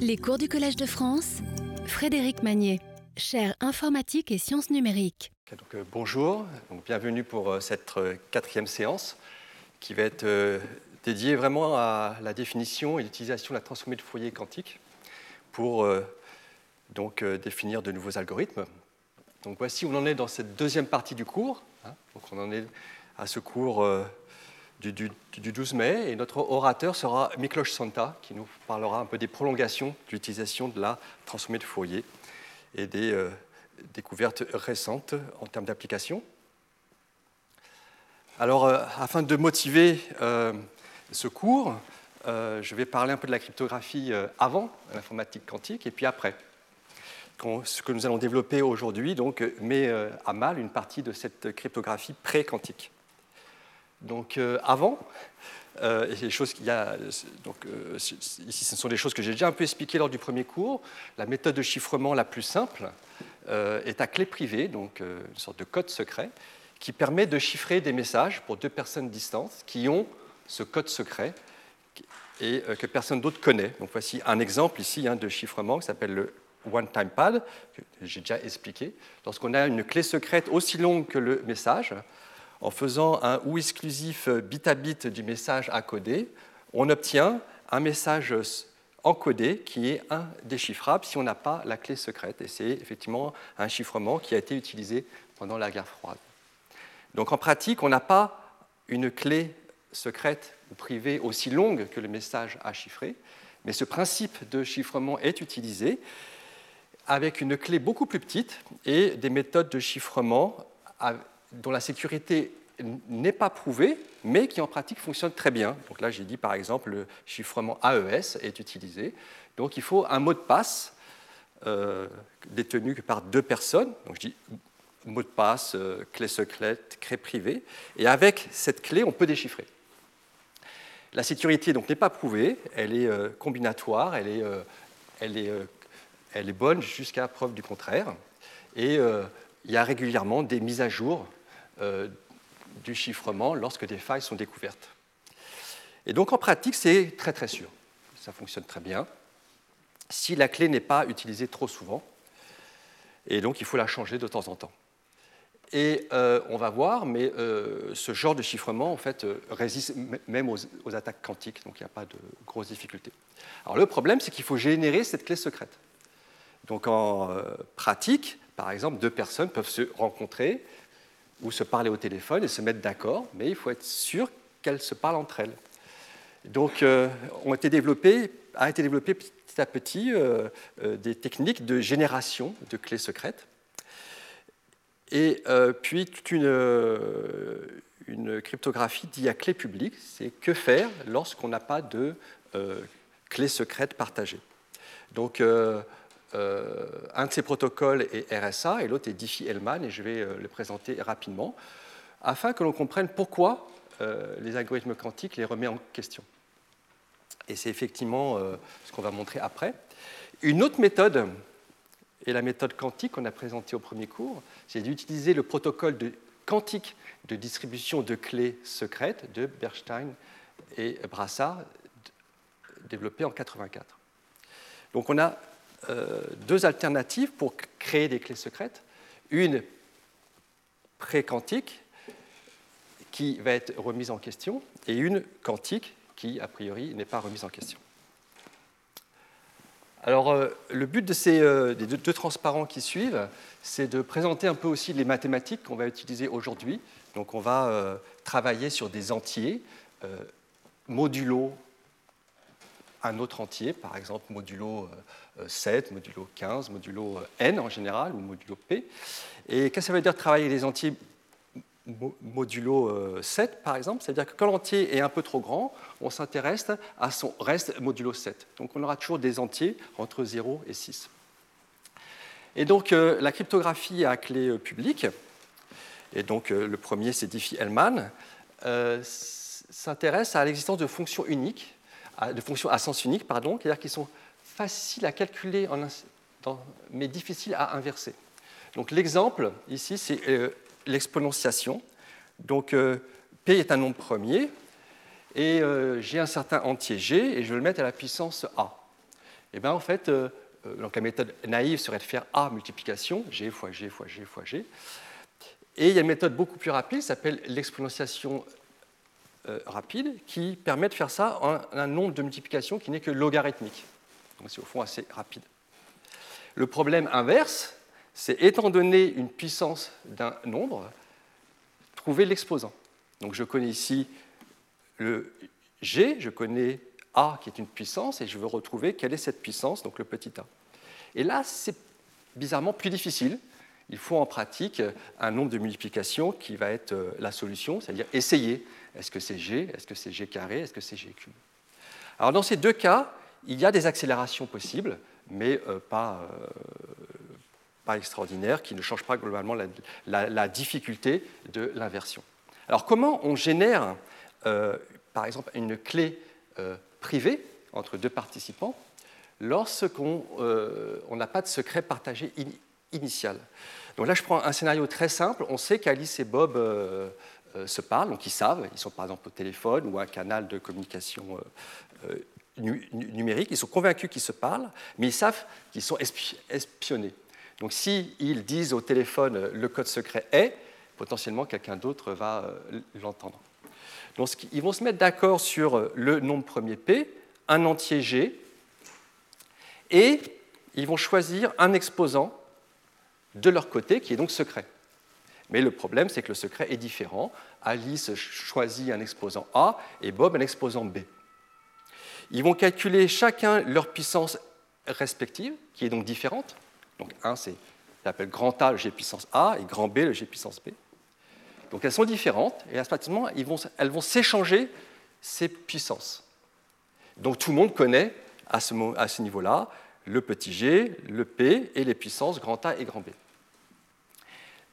Les cours du Collège de France, Frédéric Magnier, chaire informatique et sciences numériques. euh, bonjour, bienvenue pour euh, cette euh, quatrième séance qui va être dédiée vraiment à la définition et l'utilisation de la transformée de foyer quantique pour donc, définir de nouveaux algorithmes. Donc voici où on en est dans cette deuxième partie du cours. Hein. donc on en est à ce cours du, 12 mai. Et notre orateur sera Miklos Santa, qui nous parlera un peu des prolongations de l'utilisation de la transformée de Fourier et des euh, découvertes récentes en termes d'application. Alors, euh, afin de motiver euh, ce cours, je vais parler un peu de la cryptographie avant l'informatique quantique et puis après. Ce que nous allons développer aujourd'hui donc, met à mal une partie de cette cryptographie pré-quantique. Donc euh, avant, euh, euh, ici ce sont des choses que j'ai déjà un peu expliquées lors du premier cours. La méthode de chiffrement la plus simple est à clé privée, donc une sorte de code secret, qui permet de chiffrer des messages pour deux personnes distantes qui ont ce code secret et que personne d'autre connaît. Donc voici un exemple ici hein, de chiffrement qui s'appelle le one-time pad, que j'ai déjà expliqué. Lorsqu'on a une clé secrète aussi longue que le message, en faisant un ou exclusif bit à bit du message à coder, on obtient un message encodé qui est indéchiffrable si on n'a pas la clé secrète. Et c'est effectivement un chiffrement qui a été utilisé pendant la guerre froide. Donc en pratique, on n'a pas une clé secrète ou privée aussi longue que le message à chiffrer, mais ce principe de chiffrement est utilisé avec une clé beaucoup plus petite et des méthodes de chiffrement dont la sécurité n'est pas prouvée, mais qui en pratique fonctionne très bien. Donc là, j'ai dit par exemple le chiffrement AES est utilisé. Donc il faut un mot de passe euh, détenu par deux personnes. Donc je dis mot de passe, euh, clé secrète, clé privée. Et avec cette clé, on peut déchiffrer. La sécurité donc n'est pas prouvée, elle est euh, combinatoire, elle est, elle est, elle est bonne jusqu'à preuve du contraire. Et il y a régulièrement des mises à jour du chiffrement lorsque des failles sont découvertes. Et donc en pratique, c'est très très sûr. Ça fonctionne très bien. Si la clé n'est pas utilisée trop souvent, et donc il faut la changer de temps en temps. Et euh, on va voir, mais euh, ce genre de chiffrement en fait résiste même aux, aux, attaques quantiques, donc il n'y a pas de grosses difficultés. Alors le problème, c'est qu'il faut générer cette clé secrète. Donc en pratique, par exemple, deux personnes peuvent se rencontrer, ou se parler au téléphone et se mettre d'accord, mais il faut être sûr qu'elles se parlent entre elles. Donc, euh, ont été développées, a été développé petit à petit euh, euh, des techniques de génération de clés secrètes. Et puis, toute une, cryptographie dit à clé publique, c'est que faire lorsqu'on n'a pas de clé secrète partagée. Donc, euh, un de ces protocoles est RSA et l'autre est Diffie-Hellman, et je vais euh, le présenter rapidement, afin que l'on comprenne pourquoi euh, les algorithmes quantiques les remet en question. Et c'est effectivement ce qu'on va montrer après. Une autre méthode, et la méthode quantique qu'on a présentée au premier cours, c'est d'utiliser le protocole quantique de distribution de clés secrètes de Bernstein et Brassard, développé en 1984. Donc on a deux alternatives pour créer des clés secrètes. Une pré-quantique qui va être remise en question et une quantique qui, a priori, n'est pas remise en question. Alors, euh, le but de ces euh, des deux, transparents qui suivent, c'est de présenter un peu aussi les mathématiques qu'on va utiliser aujourd'hui. Donc, on va travailler sur des entiers modulo un autre entier, par exemple modulo 7, euh, modulo 15, modulo euh, n en général, ou modulo p. Et qu'est-ce que ça veut dire travailler les entiers modulo 7, euh, par exemple? C'est-à-dire que quand l'entier est un peu trop grand, on s'intéresse à son reste modulo 7. Donc on aura toujours des entiers entre 0 et 6. Et donc la cryptographie à clé publique, et donc le premier c'est Diffie-Hellman, s'intéresse à l'existence de fonctions uniques de fonctions à sens unique, pardon, c'est-à-dire qui sont faciles à calculer, mais difficiles à inverser. Donc l'exemple ici, c'est euh, l'exponentiation. Donc euh, P est un nombre premier, et euh, j'ai un certain entier G, et je vais le mettre à la puissance A. Et bien en fait, euh, donc la méthode naïve serait de faire A multiplication, G fois G fois G fois G. Et il y a une méthode beaucoup plus rapide, qui s'appelle l'exponentiation rapide, qui permet de faire ça en un nombre de multiplications qui n'est que logarithmique. C'est au fond assez rapide. Le problème inverse, c'est étant donné une puissance d'un nombre, trouver l'exposant. Donc je connais ici le G, je connais A qui est une puissance, et je veux retrouver quelle est cette puissance, donc le petit a. Et là, c'est bizarrement plus difficile. Il faut en pratique un nombre de multiplications qui va être euh, la solution, c'est-à-dire essayer. Est-ce que c'est G? Est-ce que c'est G carré? Est-ce que c'est G cube? Alors dans ces deux cas, il y a des accélérations possibles, mais euh, pas, euh, pas extraordinaires, qui ne changent pas globalement la, difficulté de l'inversion. Alors comment on génère, euh, par exemple, une clé privée entre deux participants lorsqu'on n'a pas de secret partagé initial? Donc là, je prends un scénario très simple. On sait qu'Alice et Bob se parlent, donc ils savent, ils sont par exemple au téléphone ou un canal de communication numériques, ils sont convaincus qu'ils se parlent, mais ils savent qu'ils sont espionnés. Donc s'ils disent au téléphone le code secret est, potentiellement quelqu'un d'autre va euh, l'entendre. Donc ils vont se mettre d'accord sur euh, le nombre premier P, un entier G, et ils vont choisir un exposant de leur côté qui est donc secret. Mais le problème, c'est que le secret est différent. Alice choisit un exposant A et Bob un exposant B. Ils vont calculer chacun leur puissance respective, qui est donc différente. Donc 1, c'est grand A, le G puissance A, et grand B, le G puissance B. Donc elles sont différentes, et ils vont, elles vont s'échanger ces puissances. Donc tout le monde connaît à ce, à ce niveau-là le petit g, le p et les puissances grand A et grand B.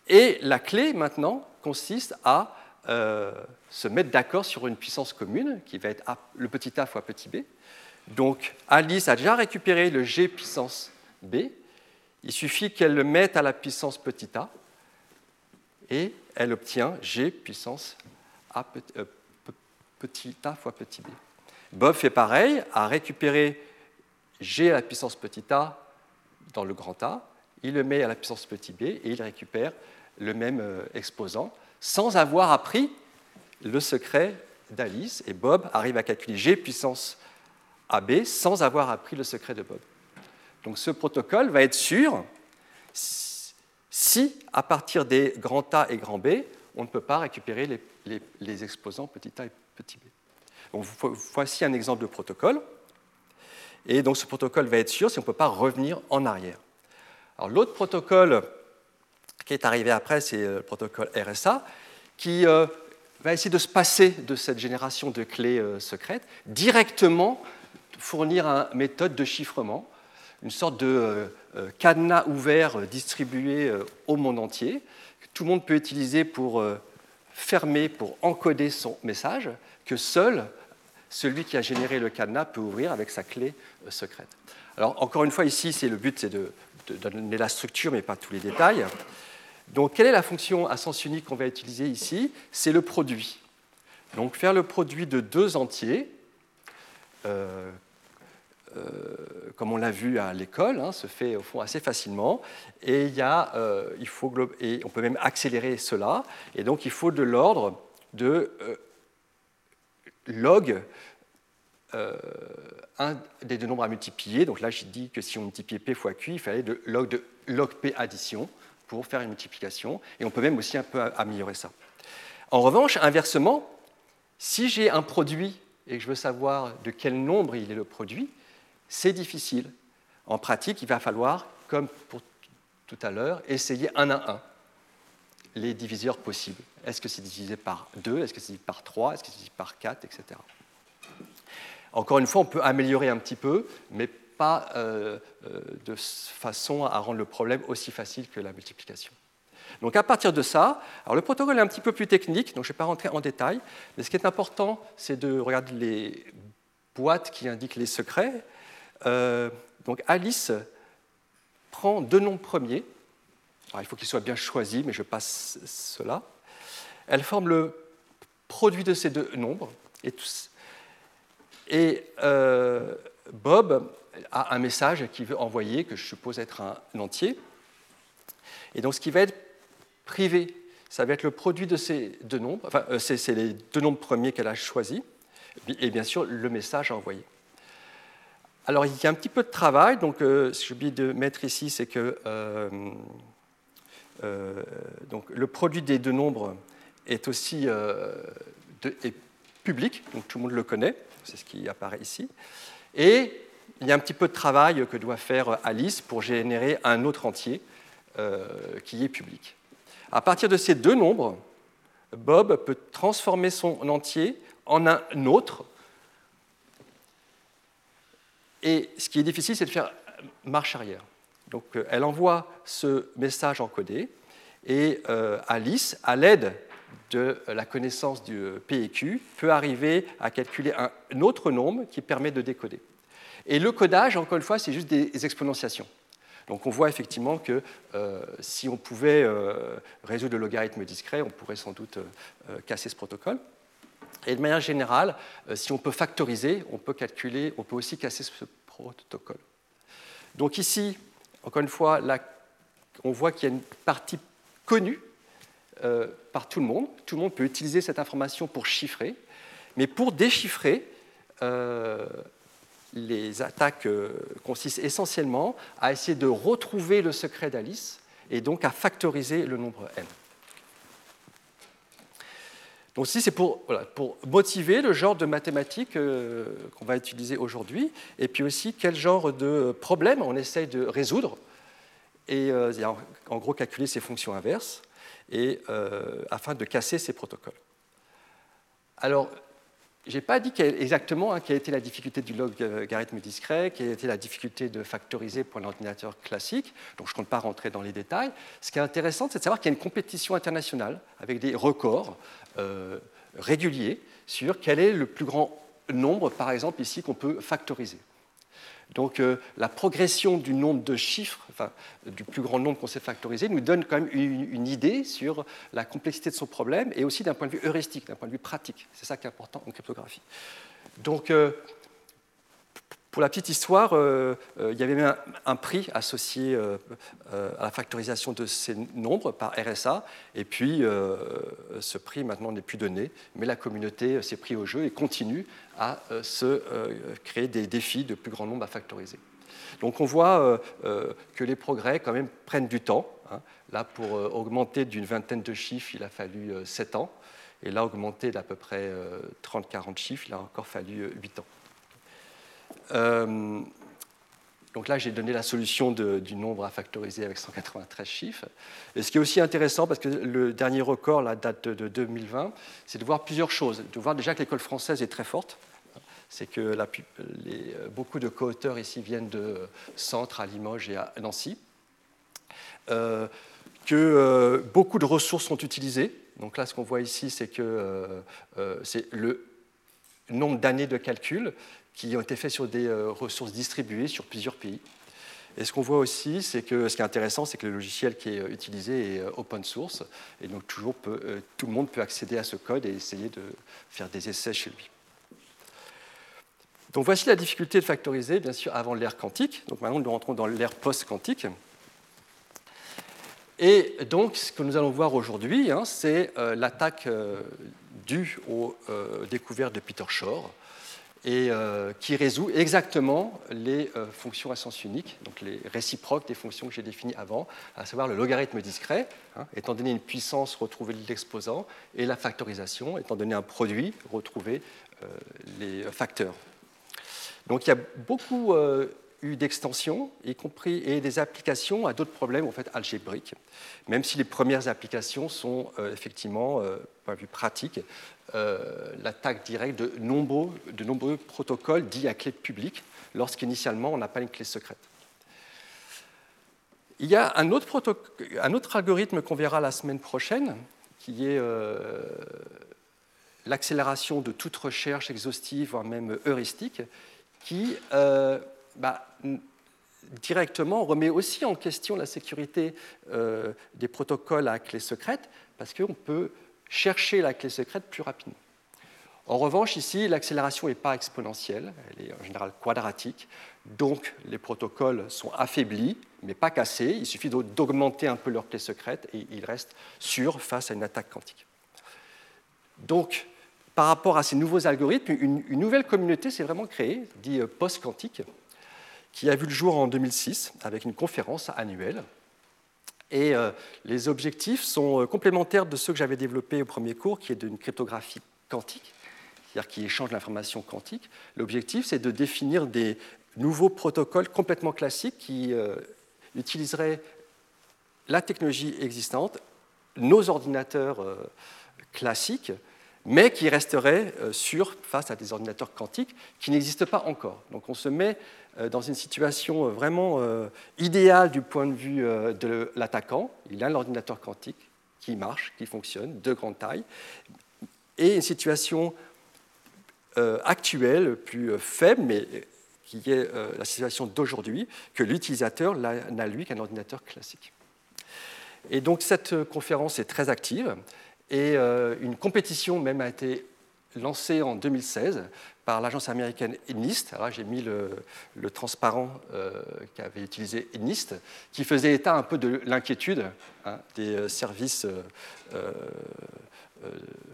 Et la clé maintenant consiste à euh, se mettre d'accord sur une puissance commune qui va être le petit a fois petit b. Donc Alice a déjà récupéré le g puissance b. Il suffit qu'elle le mette à la puissance petit a et elle obtient g puissance a euh, petit a fois petit b. Bob fait pareil, a récupéré g à la puissance petit a dans le grand A, il le met à la puissance petit b et il récupère le même euh, exposant sans avoir appris le secret d'Alice. Et Bob arrive à calculer G puissance AB sans avoir appris le secret de Bob. Donc ce protocole va être sûr si, à partir des grands A et grands B, on ne peut pas récupérer les, exposants petit a et petit b. Voici un exemple de protocole. Et donc ce protocole va être sûr si on ne peut pas revenir en arrière. Alors l'autre protocole qui est arrivé après, c'est le protocole RSA, qui euh, va essayer de se passer de cette génération de clés euh, secrètes, directement fournir une méthode de chiffrement, une sorte de euh, cadenas ouvert distribué au monde entier, que tout le monde peut utiliser pour fermer, pour encoder son message, que seul celui qui a généré le cadenas peut ouvrir avec sa clé secrète. Alors encore une fois, ici, c'est le but, c'est de, donner la structure, mais pas tous les détails. Donc, quelle est la fonction à sens unique qu'on va utiliser ici? C'est le produit. Donc, faire le produit de deux entiers, euh, euh, comme on l'a vu à l'école, hein, se fait au fond assez facilement. Et, il y a, euh, faut, et on peut même accélérer cela. Et donc, il faut de l'ordre de log un des deux nombres à multiplier. Donc là, j'ai dit que si on multipliait p fois q, il fallait de log log p addition pour faire une multiplication, et on peut même aussi un peu améliorer ça. En revanche, inversement, si j'ai un produit et que je veux savoir de quel nombre il est le produit, c'est difficile. En pratique, il va falloir, comme pour tout à l'heure, essayer un à un les diviseurs possibles. Est-ce que c'est divisé par 2 Est-ce que c'est divisé par 3 Est-ce que c'est divisé par 4 Etc. Encore une fois, on peut améliorer un petit peu, mais pas euh, euh, de façon à rendre le problème aussi facile que la multiplication. Donc à partir de ça, alors le protocole est un petit peu plus technique, donc je ne vais pas rentrer en détail, mais ce qui est important, c'est de regarder les boîtes qui indiquent les secrets. Euh, donc Alice prend deux nombres premiers, il faut qu'ils soient bien choisis, mais je passe cela. Elle forme le produit de ces deux nombres, et, et Bob a un message qui veut envoyer, que je suppose être un entier. Et donc ce qui va être privé, ça va être le produit de ces deux nombres, enfin euh, c'est les deux nombres premiers qu'elle a choisis, et bien sûr le message à envoyer. Alors il y a un petit peu de travail, donc euh, ce que j'ai oublié de mettre ici, c'est que euh, donc, le produit des deux nombres est aussi public, donc tout le monde le connaît, c'est ce qui apparaît ici. Et il y a un petit peu de travail que doit faire Alice pour générer un autre entier euh, qui est public. À partir de ces deux nombres, Bob peut transformer son entier en un autre. Et ce qui est difficile, c'est de faire marche arrière. Donc euh, elle envoie ce message encodé et euh, Alice, à l'aide de la connaissance du PEQ, peut arriver à calculer un autre nombre qui permet de décoder. Et le codage, encore une fois, c'est juste des exponentiations. Donc on voit effectivement que euh, si on pouvait euh, résoudre le logarithme discret, on pourrait sans doute euh, casser ce protocole. Et de manière générale, si on peut factoriser, on peut calculer, on peut aussi casser ce protocole. Donc ici, encore une fois, on voit qu'il y a une partie connue par tout le monde. Tout le monde peut utiliser cette information pour chiffrer. Mais pour déchiffrer, les attaques euh, consistent essentiellement à essayer de retrouver le secret d'Alice et donc à factoriser le nombre n. Donc ici, c'est pour, motiver le genre de mathématiques euh, qu'on va utiliser aujourd'hui, et puis aussi quel genre de problème on essaye de résoudre, et euh, en gros calculer ces fonctions inverses, et, afin de casser ces protocoles. Alors, je n'ai pas dit exactement hein, quelle était la difficulté du logarithme discret, quelle était la difficulté de factoriser pour un ordinateur classique, donc je ne compte pas rentrer dans les détails. Ce qui est intéressant, c'est de savoir qu'il y a une compétition internationale avec des records euh, réguliers sur quel est le plus grand nombre, par exemple ici, qu'on peut factoriser. Donc euh, la progression du nombre de chiffres, enfin, du plus grand nombre qu'on sait factoriser, nous donne quand même une, idée sur la complexité de son problème et aussi d'un point de vue heuristique, d'un point de vue pratique. C'est ça qui est important en cryptographie. Donc euh, pour la petite histoire, euh, il y avait même un, prix associé à la factorisation de ces nombres par RSA, et puis ce prix maintenant n'est plus donné, mais la communauté s'est pris au jeu et continue à euh, se euh, créer des défis de plus grand nombre à factoriser. Donc on voit euh, que les progrès quand même prennent du temps. Hein. Là, pour augmenter d'une vingtaine de chiffres, il a fallu 7 ans. Et là, augmenter d'à peu près 30-40 chiffres, il a encore fallu 8 ans. Donc là, j'ai donné la solution du nombre à factoriser avec 193 chiffres. Et ce qui est aussi intéressant, parce que le dernier record, la date de 2020, c'est de voir plusieurs choses. De voir déjà que l'école française est très forte. C'est que beaucoup de co-auteurs ici viennent de centres à Limoges et à Nancy. Euh, que euh, beaucoup de ressources sont utilisées. Donc là, ce qu'on voit ici, c'est que euh, c'est le nombre d'années de calcul qui ont été faits sur des euh, ressources distribuées sur plusieurs pays. Et ce qu'on voit aussi, c'est que ce qui est intéressant, c'est que le logiciel qui est euh, utilisé est euh, open source, et donc toujours tout le monde peut accéder à ce code et essayer de faire des essais chez lui. Donc voici la difficulté de factoriser, bien sûr, avant l'ère quantique. Donc maintenant, nous rentrons dans l'ère post-quantique. Et donc, ce que nous allons voir aujourd'hui, hein, c'est l'attaque due aux découvertes de Peter Shor, et euh, qui résout exactement les euh, fonctions à sens unique, donc les réciproques des fonctions que j'ai définies avant, à savoir le logarithme discret, hein, étant donné une puissance, retrouver l'exposant, et la factorisation, étant donné un produit, retrouver euh, les facteurs. Donc il y a beaucoup eu d'extensions, y compris et des applications à d'autres problèmes en fait algébriques, même si les premières applications sont effectivement, point de pratique, l'attaque directe de nombreux, de nombreux protocoles dits à clé publique, lorsqu'initialement on n'a pas une clé secrète. Il y a un autre, un autre algorithme qu'on verra la semaine prochaine, qui est euh, l'accélération de toute recherche exhaustive, voire même heuristique, qui euh, bah, directement remet aussi en question la sécurité des protocoles à clé secrète, parce qu'on peut chercher la clé secrète plus rapidement. En revanche, ici, l'accélération n'est pas exponentielle, elle est en général quadratique, donc les protocoles sont affaiblis, mais pas cassés. Il suffit d'augmenter un peu leur clé secrète et ils restent sûrs face à une attaque quantique. Donc, par rapport à ces nouveaux algorithmes, une, nouvelle communauté s'est vraiment créée, dit euh, post-quantique, qui a vu le jour en 2006 avec une conférence annuelle. Et euh, les objectifs sont euh, complémentaires de ceux que j'avais développés au premier cours, qui est d'une cryptographie quantique, c'est-à-dire qui échange l'information quantique. L'objectif, c'est de définir des nouveaux protocoles complètement classiques qui utiliseraient la technologie existante, nos ordinateurs classiques, mais qui resterait euh, sûr face à des ordinateurs quantiques qui n'existent pas encore. Donc on se met euh, dans une situation euh, vraiment idéale du point de vue de l'attaquant. Il a l'ordinateur quantique qui marche, qui fonctionne, de grande taille, et une situation actuelle, plus faible, mais qui est la situation d'aujourd'hui, que l'utilisateur n'a lui qu'un ordinateur classique. Et donc cette conférence est très active. Et euh, une compétition même a été lancée en 2016 par l'agence américaine NIST. Alors j'ai mis le, transparent euh, qu'avait utilisé NIST, qui faisait état un peu de l'inquiétude hein, des euh, services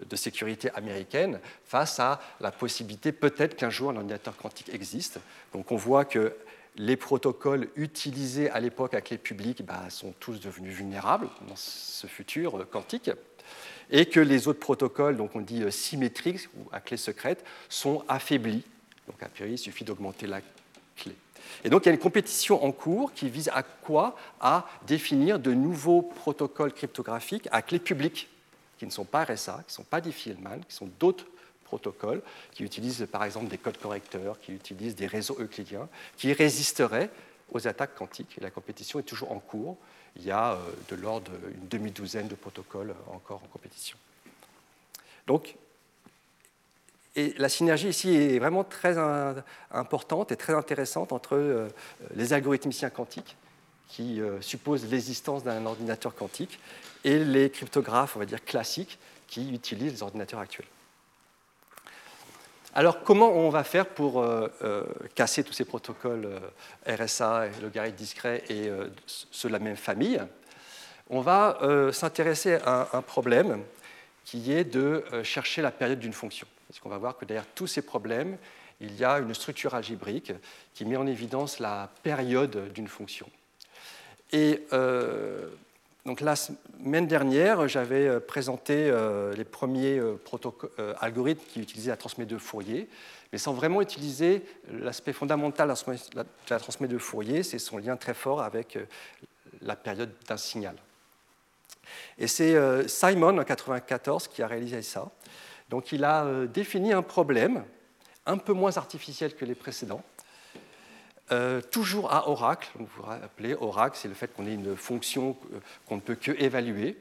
de sécurité américaines face à la possibilité peut-être qu'un jour un ordinateur quantique existe. Donc on voit que les protocoles utilisés à l'époque à clé publique sont tous devenus vulnérables dans ce futur quantique et que les autres protocoles, donc on dit euh, symétriques ou à clé secrète, sont affaiblis. Donc a priori, il suffit d'augmenter la clé. Et donc il y a une compétition en cours qui vise à quoi? À définir de nouveaux protocoles cryptographiques à clé publique, qui ne sont pas RSA, qui ne sont pas Diffie-Hellman, qui sont d'autres protocoles, qui utilisent par exemple des codes correcteurs, qui utilisent des réseaux euclidiens, qui résisteraient aux attaques quantiques. Et la compétition est toujours en cours il y a euh, de l'ordre d'une demi-douzaine de protocoles encore en compétition. Donc, la synergie ici est vraiment très importante et très intéressante entre euh, les algorithmiciens quantiques, qui euh, supposent l'existence d'un ordinateur quantique, et les cryptographes, on va dire classiques, qui utilisent les ordinateurs actuels. Alors, comment on va faire pour euh, euh, casser tous ces protocoles euh, RSA, logarithme discret et ceux de la même famille? On va s'intéresser à un problème qui est de chercher la période d'une fonction. Parce qu'on va voir que derrière tous ces problèmes, il y a une structure algébrique qui met en évidence la période d'une fonction. Donc la semaine dernière, j'avais euh, présenté euh, les premiers euh, algorithmes qui utilisaient la transmission de Fourier, mais sans vraiment utiliser l'aspect fondamental de la transmission de Fourier, c'est son lien très fort avec la période d'un signal. Et c'est Simon en 1994 qui a réalisé ça. Donc il a défini un problème un peu moins artificiel que les précédents, euh, toujours à Oracle. vous vous rappelez, Oracle, c'est le fait qu'on ait une fonction euh, qu'on ne peut que évaluer.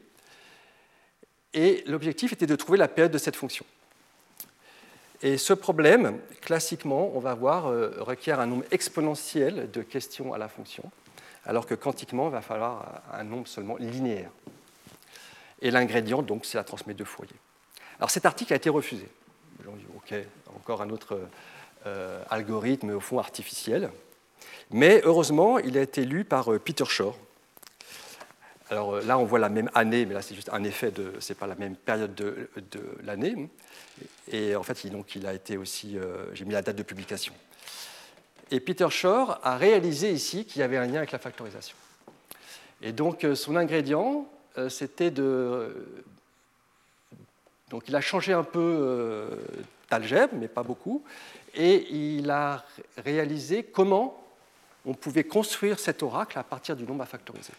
Et l'objectif était de trouver la période de cette fonction. Et ce problème, classiquement, on va voir, euh, requiert un nombre exponentiel de questions à la fonction, alors que quantiquement, il va falloir un nombre seulement linéaire. Et l'ingrédient, donc, c'est la transmise de Fourier. Alors cet article a été refusé. OK, encore un autre algorithme, au fond, artificiel. Mais heureusement, il a été lu par euh, Peter Shore. Alors euh, là, on voit la même année, mais là, c'est juste un effet de. Ce n'est pas la même période de, l'année. Et en fait, donc, il a été aussi. Euh, j'ai mis la date de publication. Et Peter Shore a réalisé ici qu'il y avait un lien avec la factorisation. Et donc, son ingrédient, c'était de. Donc, il a changé un peu d'algèbre, mais pas beaucoup. Et il a réalisé comment on pouvait construire cet oracle à partir du nombre à factoriser.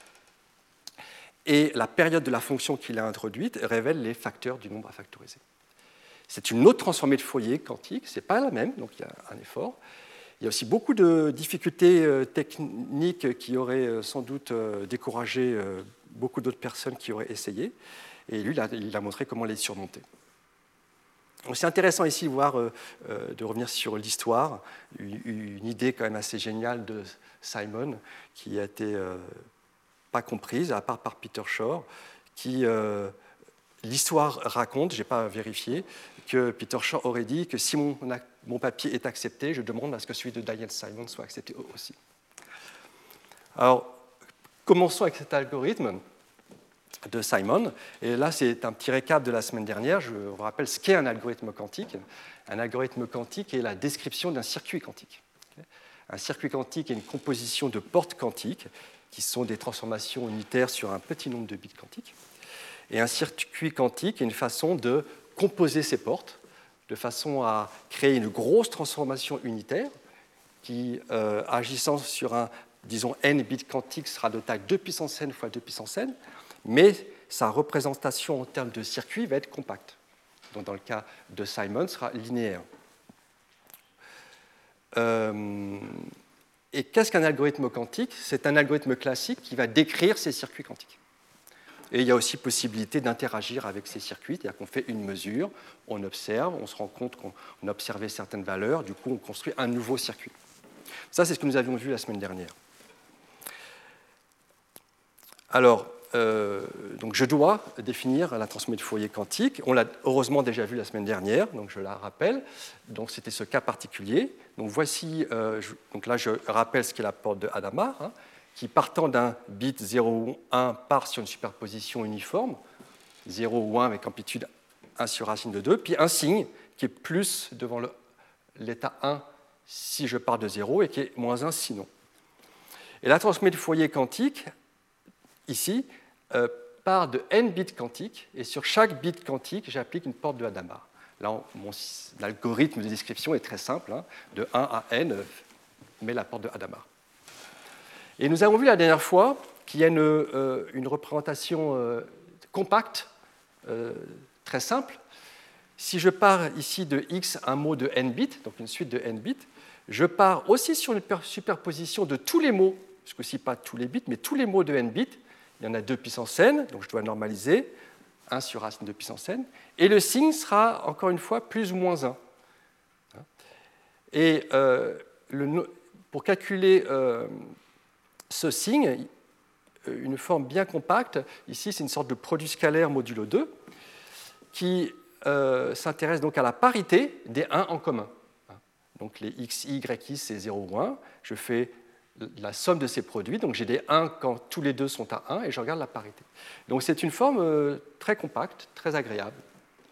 Et la période de la fonction qu'il a introduite révèle les facteurs du nombre à factoriser. C'est une autre transformée de Fourier quantique, ce n'est pas la même, donc il y a un effort. Il y a aussi beaucoup de difficultés euh, techniques qui auraient euh, sans doute euh, découragé beaucoup d'autres personnes qui auraient essayé. Et lui, il a montré comment les surmonter. C'est intéressant ici voir, euh, euh, de revenir sur l'histoire, une, idée quand même assez géniale de Simon qui a été euh, pas comprise, à part par Peter Shore, qui l'histoire raconte, je n'ai pas vérifié, que Peter Shaw aurait dit que si mon, mon, papier est accepté, je demande à ce que celui de Diane Simon soit accepté aussi. Alors, commençons avec cet algorithme de Simon. Et là, c'est un petit récap de la semaine dernière. Je vous rappelle ce qu'est un algorithme quantique. Un algorithme quantique est la description d'un circuit quantique. Un circuit quantique est une composition de portes quantiques, qui sont des transformations unitaires sur un petit nombre de bits quantiques. Et un circuit quantique est une façon de composer ces portes, de façon à créer une grosse transformation unitaire qui, euh, agissant sur un, disons, n bits quantiques, sera de taille 2 puissance n fois 2 puissance n, mais sa représentation en termes de circuit va être compacte. Donc dans le cas de Simon, sera linéaire. Euh, et qu'est-ce qu'un algorithme quantique? C'est un algorithme classique qui va décrire ces circuits quantiques. Et il y a aussi possibilité d'interagir avec ces circuits, c'est-à-dire qu'on fait une mesure, on observe, on se rend compte qu'on a observé certaines valeurs, du coup on construit un nouveau circuit. Ça, c'est ce que nous avions vu la semaine dernière. Alors, euh, donc je dois définir la transformée de Fourier quantique. On l'a heureusement déjà vu la semaine dernière, donc je la rappelle. Donc c'était ce cas particulier. Donc voici, euh, donc là je rappelle ce qu'est la porte de Hadamard, hein, qui partant d'un bit 0 ou 1 part sur une superposition uniforme, 0 ou 1 avec amplitude 1 sur racine de 2, puis un signe qui est plus devant l'état 1 si je pars de 0 et qui est moins 1 sinon. Et la transformée de Fourier quantique, ici, euh, part de n bits quantiques, et sur chaque bit quantique, j'applique une porte de Hadamard. Là, l'algorithme de description est très simple, hein. de 1 à n, euh, met la porte de Hadamard. Et nous avons vu la dernière fois qu'il y a une, euh, représentation compacte, très simple. Si je pars ici de x un mot de n bits, donc une suite de n bits, je pars aussi sur une superposition de tous les mots, coup-ci pas tous les bits, mais tous les mots de n bits, il y en a 2 puissance n, donc je dois normaliser, 1 sur racine de puissance n, et le signe sera encore une fois plus ou moins 1. Et euh, pour calculer euh, ce signe, euh, une forme bien compacte, ici c'est une sorte de produit scalaire modulo 2, qui s'intéresse donc à la parité des 1 en commun. Donc les x, y, i, c'est 0 ou 1. Je fais la somme de ces produits. Donc j'ai des 1 quand tous les deux sont à 1 et je regarde la parité. Donc c'est une forme euh, très compacte, très agréable.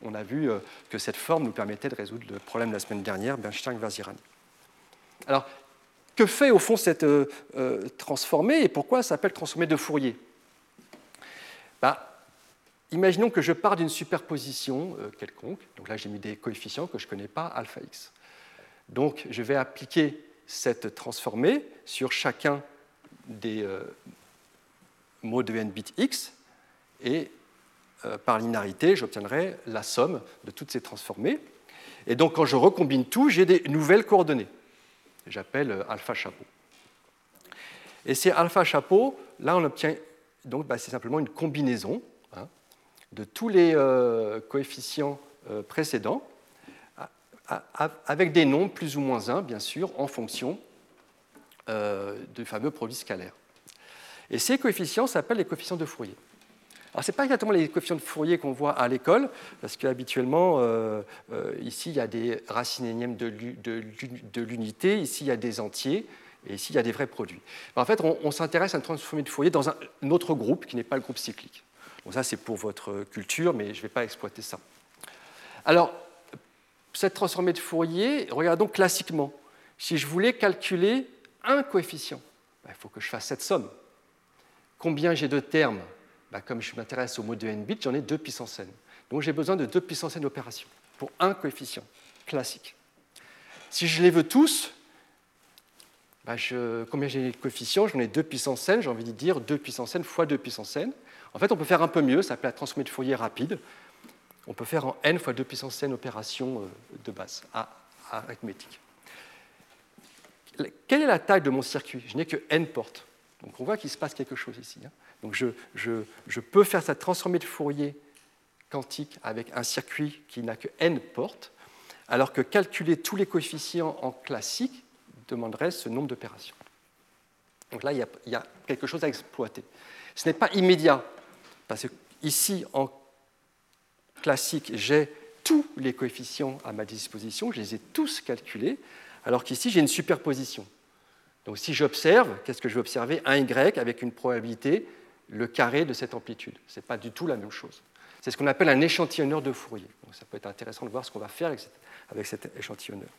On a vu euh, que cette forme nous permettait de résoudre le problème de la semaine dernière, Bernstein-Vazirani. Alors, que fait au fond cette euh, transformée et pourquoi ça s'appelle transformée de Fourier? Bah, Imaginons que je pars d'une superposition quelconque. Donc là, j'ai mis des coefficients que je ne connais pas, alpha x. Donc, je vais appliquer cette transformée sur chacun des euh, mots de n bit x, et euh, par linéarité, j'obtiendrai la somme de toutes ces transformées. Et donc, quand je recombine tout, j'ai des nouvelles coordonnées. J'appelle euh, alpha chapeau. Et ces alpha chapeau, là, on obtient donc bah, c'est simplement une combinaison hein, de tous les coefficients précédents avec des nombres plus ou moins 1, bien sûr, en fonction euh, du fameux produit scalaire. Et ces coefficients s'appellent les coefficients de Fourier. Alors, ce n'est pas exactement les coefficients de Fourier qu'on voit à l'école, parce qu'habituellement, euh, euh, ici, il y a des racines énièmes de l'unité, ici, il y a des entiers, et ici, il y a des vrais produits. En fait, on, s'intéresse à une transformée de Fourier dans un, autre groupe qui n'est pas le groupe cyclique. Donc ça, c'est pour votre culture, mais je ne vais pas exploiter ça. Alors, cette transformée de Fourier, regardons classiquement. Si je voulais calculer un coefficient, ben, il faut que je fasse cette somme. Combien j'ai de termes? Ben, Comme je m'intéresse au mot de n bits, j'en ai 2 puissance n. Donc j'ai besoin de 2 puissance n opérations pour un coefficient classique. Si je les veux tous, ben, combien j'ai de coefficients? J'en ai 2 puissance n, j'ai envie de dire 2 puissance n fois 2 puissance n. En fait, on peut faire un peu mieux, ça s'appelle la transformée de Fourier rapide on peut faire en n fois 2 puissance n opérations euh, de base arithmétique. Quelle est la taille de mon circuit? Je n'ai que n portes. Donc on voit qu'il se passe quelque chose ici. Hein. Donc je, peux faire cette transformée de Fourier quantique avec un circuit qui n'a que n portes, alors que calculer tous les coefficients en classique demanderait ce nombre d'opérations. Donc là, il y, a, quelque chose à exploiter. Ce n'est pas immédiat, parce que ici, en classique, j'ai tous les coefficients à ma disposition, je les ai tous calculés, alors qu'ici, j'ai une superposition. Donc si j'observe, qu'est-ce que je vais observer? Un Y avec une probabilité, le carré de cette amplitude. Ce n'est pas du tout la même chose. C'est ce qu'on appelle un échantillonneur de Fourier. Ça peut être intéressant de voir ce qu'on va faire avec, cet échantillonneur.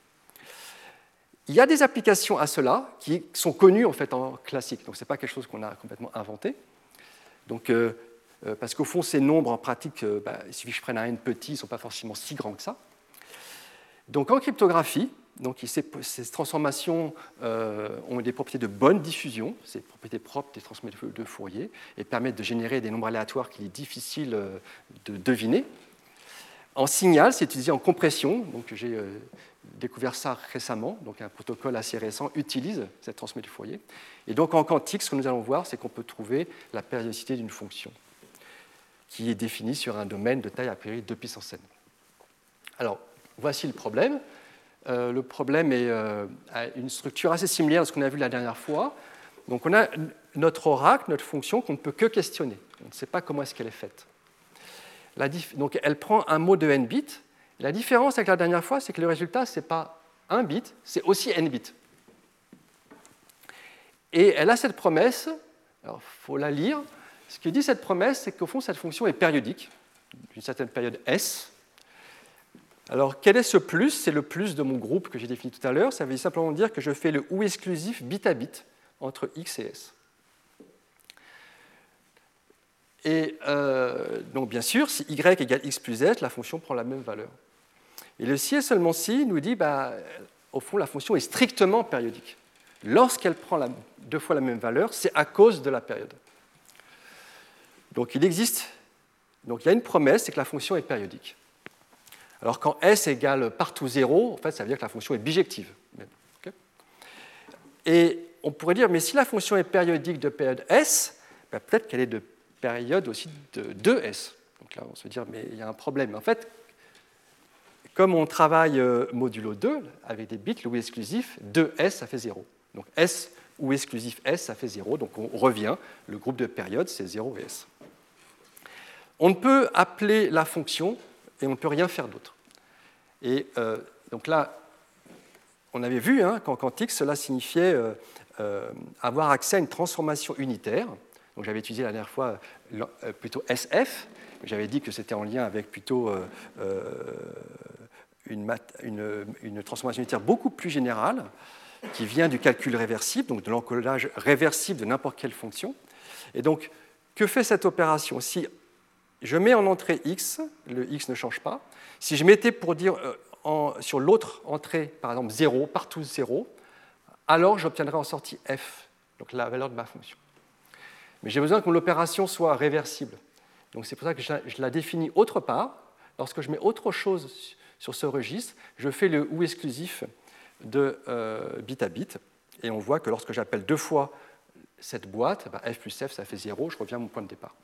Il y a des applications à cela qui sont connues en fait en classique. Donc ce n'est pas quelque chose qu'on a complètement inventé. Donc, euh, parce qu'au fond, ces nombres en pratique, euh, bah, il suffit que je prenne un n petit, ils ne sont pas forcément si grands que ça. Donc en cryptographie, donc, ces, transformations ont des propriétés de bonne diffusion, ces propriétés propres des transformations de Fourier, et permettent de générer des nombres aléatoires qu'il est difficile de deviner. En signal, c'est utilisé en compression, donc j'ai découvert ça récemment, donc un protocole assez récent utilise cette transmission du Fourier. Et donc en quantique, ce que nous allons voir, c'est qu'on peut trouver la périodicité d'une fonction qui est définie sur un domaine de taille a priori 2 puissance n. Alors, voici le problème. Euh, le problème est, euh, a une structure assez similaire à ce qu'on a vu la dernière fois. Donc on a notre oracle, notre fonction qu'on ne peut que questionner. On ne sait pas comment est-ce qu'elle est faite. donc elle prend un mot de n bits, la différence avec la dernière fois, c'est que le résultat, ce n'est pas un bit, c'est aussi n bits. Et elle a cette promesse, alors il faut la lire. Ce que dit cette promesse, c'est qu'au fond, cette fonction est périodique, d'une certaine période S. Alors, quel est ce plus? C'est le plus de mon groupe que j'ai défini tout à l'heure. Ça veut simplement dire que je fais le ou exclusif bit à bit entre x et s. Et euh, donc, bien sûr, si y égale x plus s, la fonction prend la même valeur. Et le si et seulement si nous dit, bah, au fond, la fonction est strictement périodique. Lorsqu'elle prend deux fois la même valeur, c'est à cause de la période. Donc il existe, donc il y a une promesse, c'est que la fonction est périodique. Alors quand s égale partout 0, en fait, ça veut dire que la fonction est bijective. Et on pourrait dire, mais si la fonction est périodique de période s, bah, peut-être qu'elle est de période aussi de 2s. Donc là, on se dire, mais il y a un problème. En fait, comme on travaille euh, modulo 2 avec des bits ou exclusifs, 2S, ça fait 0. Donc S ou exclusif S, ça fait 0. Donc on revient, le groupe de périodes, c'est 0 et S. On ne peut appeler la fonction et on ne peut rien faire d'autre. Et euh, donc là, on avait vu hein, qu'en quantique, cela signifiait euh, avoir accès à une transformation unitaire. Donc j'avais utilisé la dernière fois plutôt SF, j'avais dit que c'était en lien avec plutôt une, transformation unitaire beaucoup plus générale qui vient du calcul réversible, donc de l'encodage réversible de n'importe quelle fonction. Et donc, que fait cette opération? Si je mets en entrée x, le x ne change pas. Si je mettais pour dire euh, sur l'autre entrée, par exemple 0, partout 0, alors j'obtiendrai en sortie f, donc la valeur de ma fonction. Mais j'ai besoin que l'opération soit réversible. Donc c'est pour ça que je la définis autre part. Lorsque je mets autre chose sur ce registre, je fais le ou exclusif de euh, bit à bit, et on voit que lorsque j'appelle deux fois cette boîte, bah, f plus f, ça fait 0, je reviens à mon point de départ.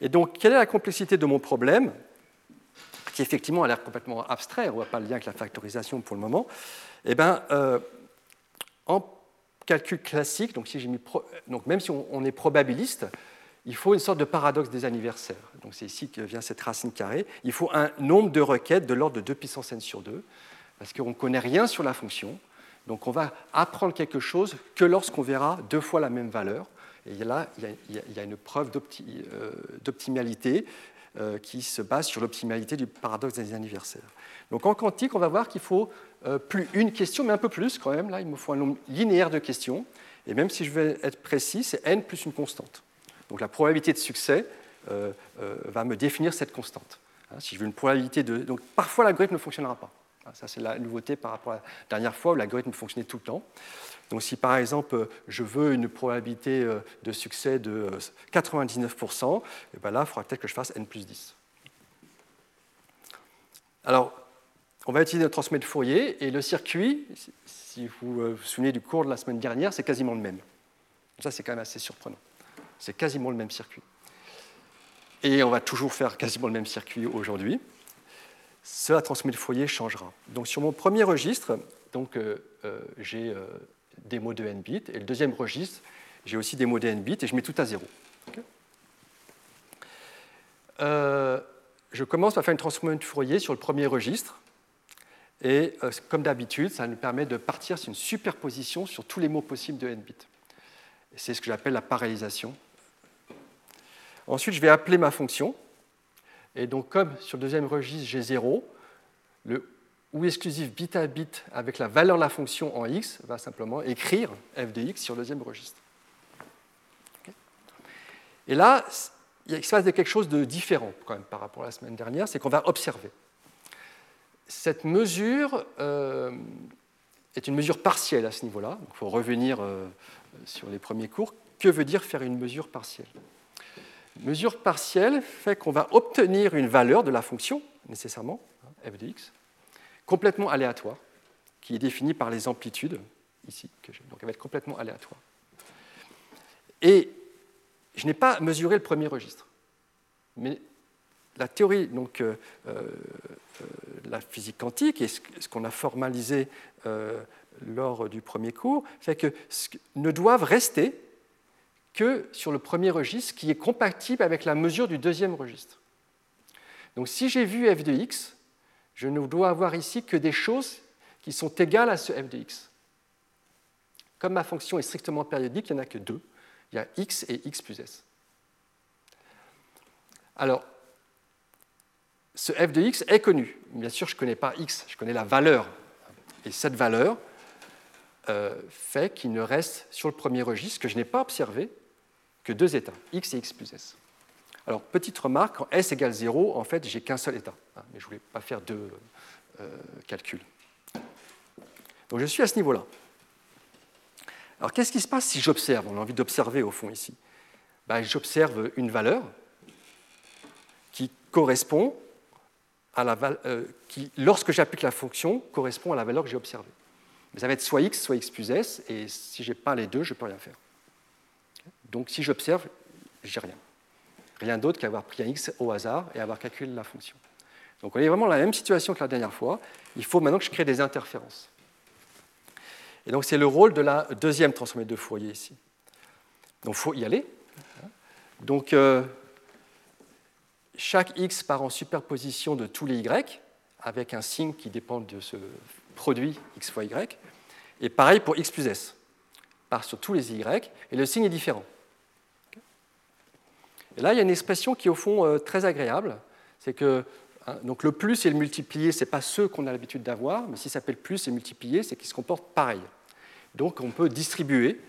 Et donc, quelle est la complexité de mon problème qui effectivement a l'air complètement abstrait, on ne voit pas le lien avec la factorisation pour le moment. Eh bien, euh, en calcul classique, donc même si on est probabiliste, il faut une sorte de paradoxe des anniversaires. Donc c'est ici que vient cette racine carrée. Il faut un nombre de requêtes de l'ordre de 2 puissance n sur 2, parce qu'on ne connaît rien sur la fonction. Donc on va apprendre quelque chose que lorsqu'on verra deux fois la même valeur. Et là, il y a, une preuve euh, d'optimalité euh, qui se base sur l'optimalité du paradoxe des anniversaires. Donc en quantique, on va voir qu'il faut euh, plus une question, mais un peu plus quand même. Là, il me faut un nombre linéaire de questions. Et même si je vais être précis, c'est n plus une constante. Donc la probabilité de succès va me définir cette constante. Hein, si je veux une probabilité de... Donc parfois l'algorithme ne fonctionnera pas. Ça c'est la nouveauté par rapport à la dernière fois où l'algorithme fonctionnait tout le temps. Donc si par exemple je veux une probabilité euh, de succès de 99%, et bien là il faudra peut-être que je fasse n plus 10. Alors on va utiliser notre transmet de Fourier et le circuit, si vous vous souvenez du cours de la semaine dernière, c'est quasiment le même. Ça c'est quand même assez surprenant. C'est quasiment le même circuit. Et on va toujours faire quasiment le même circuit aujourd'hui. Cela transmet le foyer changera. Donc sur mon premier registre, donc, euh, euh, j'ai euh, des mots de n bits, et le deuxième registre, j'ai aussi des mots de n bits, et je mets tout à zéro. je commence par faire une transformation de Fourier sur le premier registre. Et comme d'habitude, ça nous permet de partir sur une superposition sur tous les mots possibles de n bits. C'est ce que j'appelle la parallélisation. Ensuite, je vais appeler ma fonction. Et donc, comme sur le deuxième registre, j'ai 0, le ou exclusif bit à bit avec la valeur de la fonction en x va simplement écrire f de x sur le deuxième registre. Et là, il se passe quelque chose de différent quand même par rapport à la semaine dernière, c'est qu'on va observer. Cette mesure euh, est une mesure partielle à ce niveau-là. Il faut revenir euh, sur les premiers cours. Que veut dire faire une mesure partielle? Mesure partielle fait qu'on va obtenir une valeur de la fonction, nécessairement, hein, f de x, complètement aléatoire, qui est définie par les amplitudes, ici, donc elle va être complètement aléatoire. Et je n'ai pas mesuré le premier registre, mais la théorie donc, euh, euh, la physique quantique et ce, qu'on a formalisé euh, lors du premier cours fait que ne doivent rester que sur le premier registre qui est compatible avec la mesure du deuxième registre. Donc si j'ai vu f de x, je ne dois avoir ici que des choses qui sont égales à ce f de x. Comme ma fonction est strictement périodique, il n'y en a que deux. Il y a x et x plus s. Alors, ce f de x est connu. Bien sûr, je ne connais pas x, je connais la valeur. Et cette valeur euh, fait qu'il ne reste sur le premier registre, que je n'ai pas observé, que deux états, x et x plus s. Alors, petite remarque, quand s égale 0, en fait, j'ai qu'un seul état. Hein, mais je ne voulais pas faire deux euh, calculs. Donc, je suis à ce niveau-là. Alors, qu'est-ce qui se passe si j'observe? On a envie d'observer, au fond, ici. Ben, j'observe une valeur qui correspond à la valeur, qui, lorsque j'applique la fonction, correspond à la valeur que j'ai observée. Mais ça va être soit x, soit x plus s, et si je n'ai pas les deux, je ne peux rien faire. Donc, si j'observe, j'ai rien. Rien d'autre qu'avoir pris un x au hasard et avoir calculé la fonction. Donc on est vraiment dans la même situation que la dernière fois. Il faut maintenant que je crée des interférences. Et donc c'est le rôle de la deuxième transformée de Fourier ici. Donc il faut y aller. Donc euh, chaque x part en superposition de tous les y avec un signe qui dépend de ce produit x fois y. Et pareil pour x plus s. Part sur tous les y et le signe est différent. Et là, il y a une expression qui est au fond euh, très agréable. C'est que hein, donc le plus et le multiplié, ce n'est pas ceux qu'on a l'habitude d'avoir, mais si s'appelle plus et multiplié, c'est qu'ils se comportent pareil. Donc on peut distribuer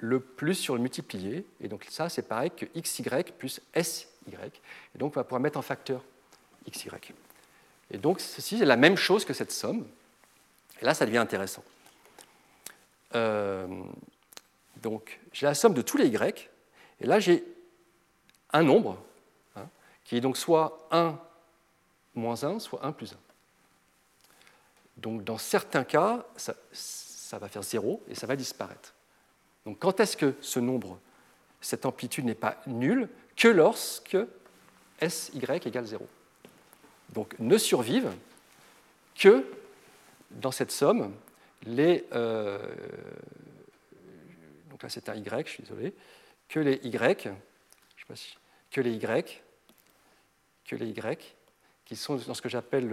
le plus sur le multiplié, et donc ça c'est pareil que xy plus sy, et donc on va pouvoir mettre en facteur xy. Et donc ceci est la même chose que cette somme, et là ça devient intéressant. Euh, donc j'ai la somme de tous les y, et là j'ai un nombre, hein, qui est donc soit 1 moins 1, soit 1 plus 1. Donc dans certains cas, ça, va faire 0 et ça va disparaître. Donc quand est-ce que ce nombre, cette amplitude n'est pas nulle Que lorsque SY égale 0. Donc ne survivent que dans cette somme les. Euh, donc là c'est un Y, je suis désolé, que les Y que les Y, que les Y, qui sont dans ce que j'appelle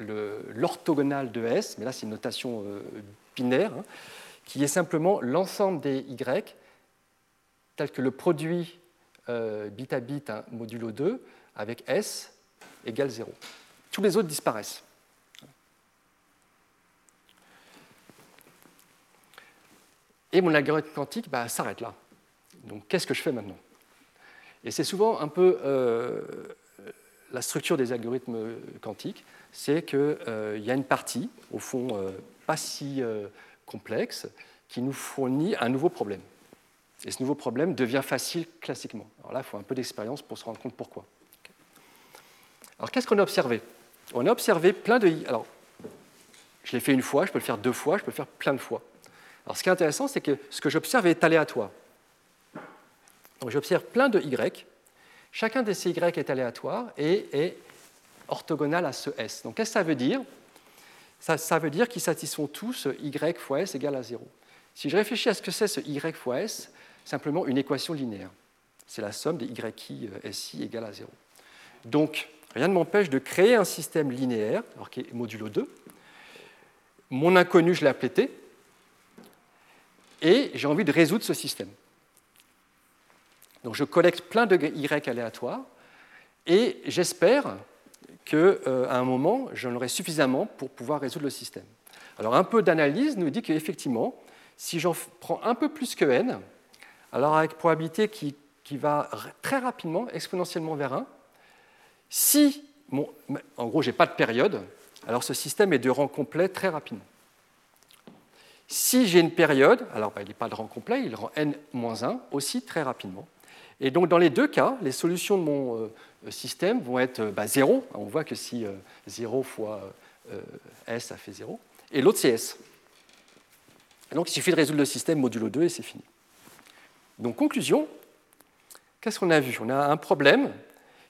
l'orthogonale de S, mais là c'est une notation euh, binaire, hein, qui est simplement l'ensemble des Y tel que le produit euh, bit à bit hein, modulo 2 avec S égale 0. Tous les autres disparaissent. Et mon algorithme quantique bah, s'arrête là. Donc qu'est-ce que je fais maintenant? Et c'est souvent un peu euh, la structure des algorithmes quantiques, c'est qu'il euh, y a une partie, au fond, euh, pas si complexe, qui nous fournit un nouveau problème. Et ce nouveau problème devient facile classiquement. Alors là, il faut un peu d'expérience pour se rendre compte pourquoi. Alors qu'est-ce qu'on a observé? On a observé plein de... Alors, je l'ai fait une fois, je peux le faire deux fois, je peux le faire plein de fois. Alors ce qui est intéressant, c'est que ce que j'observe est aléatoire. Donc j'observe plein de Y. Chacun de ces Y est aléatoire et est orthogonal à ce S. Donc qu'est-ce que ça veut dire? Ça, veut dire qu'ils satisfont tous Y fois S égale à 0. Si je réfléchis à ce que c'est ce Y fois S, simplement une équation linéaire. C'est la somme des YI SI égale à 0. Donc, rien ne m'empêche de créer un système linéaire, alors qui est modulo 2. Mon inconnu, je l'ai appelé T, et j'ai envie de résoudre ce système. Donc je collecte plein de Y aléatoires, et j'espère qu'à euh, un moment, j'en aurai suffisamment pour pouvoir résoudre le système. Alors un peu d'analyse nous dit qu'effectivement, si j'en prends un peu plus que n, alors avec probabilité qui, va très rapidement, exponentiellement vers 1, si, en gros, je n'ai pas de période, alors ce système est de rang complet très rapidement. Si j'ai une période, alors bah, il n'est pas de rang complet, il rend n-1 aussi très rapidement. Et donc dans les deux cas, les solutions de mon euh, système vont être 0. Bah, On voit que si 0 euh, fois euh, s, ça fait 0. Et l'autre, c'est s. donc il suffit de résoudre le système modulo 2 et c'est fini. Donc conclusion, qu'est-ce qu'on a vu? On a un problème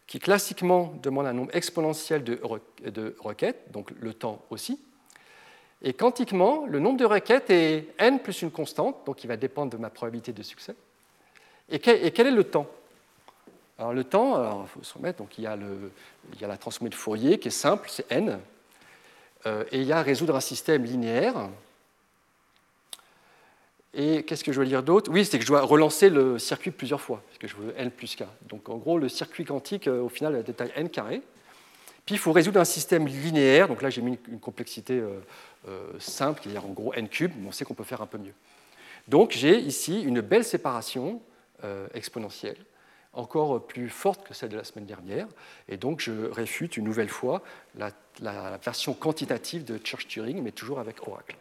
qui classiquement demande un nombre exponentiel de, requêtes, donc le temps aussi. Et quantiquement, le nombre de requêtes est n plus une constante, donc il va dépendre de ma probabilité de succès. Et quel, est le temps? Alors le temps, il faut se remettre, donc il y, a le, il y a la transformée de Fourier qui est simple, c'est n. Euh, et il y a résoudre un système linéaire et qu'est-ce que je veux dire d'autre? Oui, c'est que je dois relancer le circuit plusieurs fois, parce que je veux n plus k. Donc en gros, le circuit quantique, euh, au final, a la détail n carré. Puis il faut résoudre un système linéaire, donc là j'ai mis une complexité euh, euh, simple, c'est-à-dire en gros n cube, mais on sait qu'on peut faire un peu mieux. Donc j'ai ici une belle séparation exponentielle, encore plus forte que celle de la semaine dernière, et donc je réfute une nouvelle fois la, la version quantitative de Church-Turing, mais toujours avec Oracle.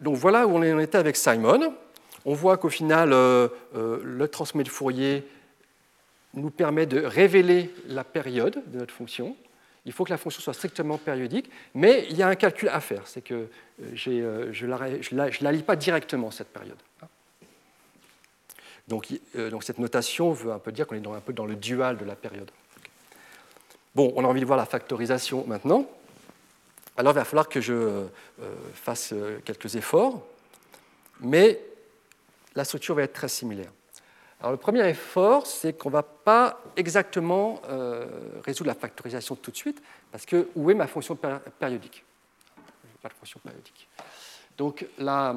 Donc voilà où on en était avec Simon. On voit qu'au final, euh, euh, le transmet de Fourier nous permet de révéler la période de notre fonction. Il faut que la fonction soit strictement périodique, mais il y a un calcul à faire, c'est que euh, je ne la, lis pas directement, cette période. Donc, donc, cette notation veut un peu dire qu'on est un peu dans le dual de la période. Bon, on a envie de voir la factorisation maintenant alors il va falloir que je euh, fasse euh, quelques efforts, mais la structure va être très similaire. Alors le premier effort, c'est qu'on ne va pas exactement euh, résoudre la factorisation tout de suite, parce que où est ma fonction périodique? Pas de fonction périodique. Donc la,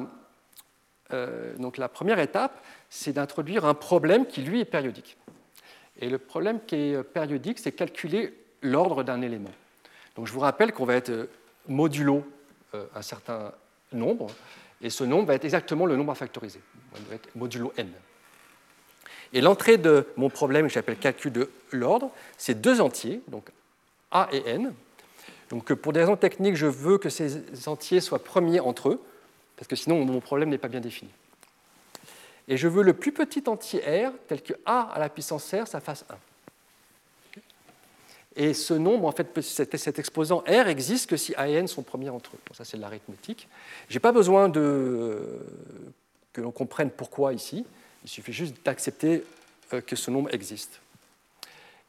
donc la première étape, c'est d'introduire un problème qui, lui, est périodique. Et le problème qui est périodique, c'est calculer l'ordre d'un élément. Donc je vous rappelle qu'on va être modulo euh, un certain nombre, et ce nombre va être exactement le nombre à factoriser, va être modulo n. Et l'entrée de mon problème, que j'appelle calcul de l'ordre, c'est deux entiers, donc a et n. Donc pour des raisons techniques, je veux que ces entiers soient premiers entre eux, parce que sinon mon problème n'est pas bien défini. Et je veux le plus petit entier r, tel que a à la puissance r, ça fasse 1. Et ce nombre, en fait, cet, exposant R existe que si A et N sont premiers entre eux. ça, c'est de l'arithmétique. Je n'ai pas besoin de, que l'on comprenne pourquoi ici. Il suffit juste d'accepter euh, que ce nombre existe.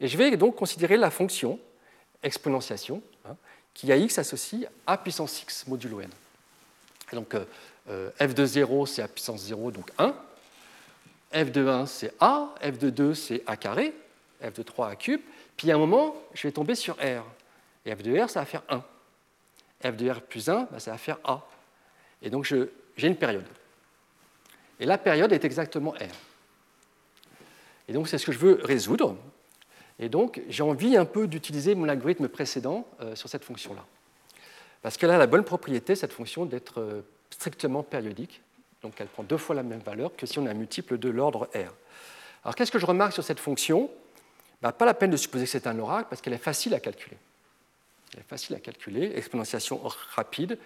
Et je vais donc considérer la fonction exponentiation, hein, qui a x associe a puissance x modulo n. donc euh, euh, f de 0, c'est a puissance 0, donc 1. F de 1, c'est a. f de 2, c'est a carré. f de 3, a cube. Puis à un moment, je vais tomber sur R. Et f de R, ça va faire 1. f de R plus 1, bah, ça va faire A. Et donc j'ai une période. Et la période est exactement R. Et donc c'est ce que je veux résoudre. Et donc j'ai envie un peu d'utiliser mon algorithme précédent euh, sur cette fonction-là. Parce qu'elle a la bonne propriété, cette fonction, d'être euh, strictement périodique. Donc elle prend deux fois la même valeur que si on a un multiple de l'ordre R. Alors qu'est-ce que je remarque sur cette fonction? Bah, pas la peine de supposer que c'est un oracle parce qu'elle est facile à calculer. Elle est facile à calculer, exponentiation rapide,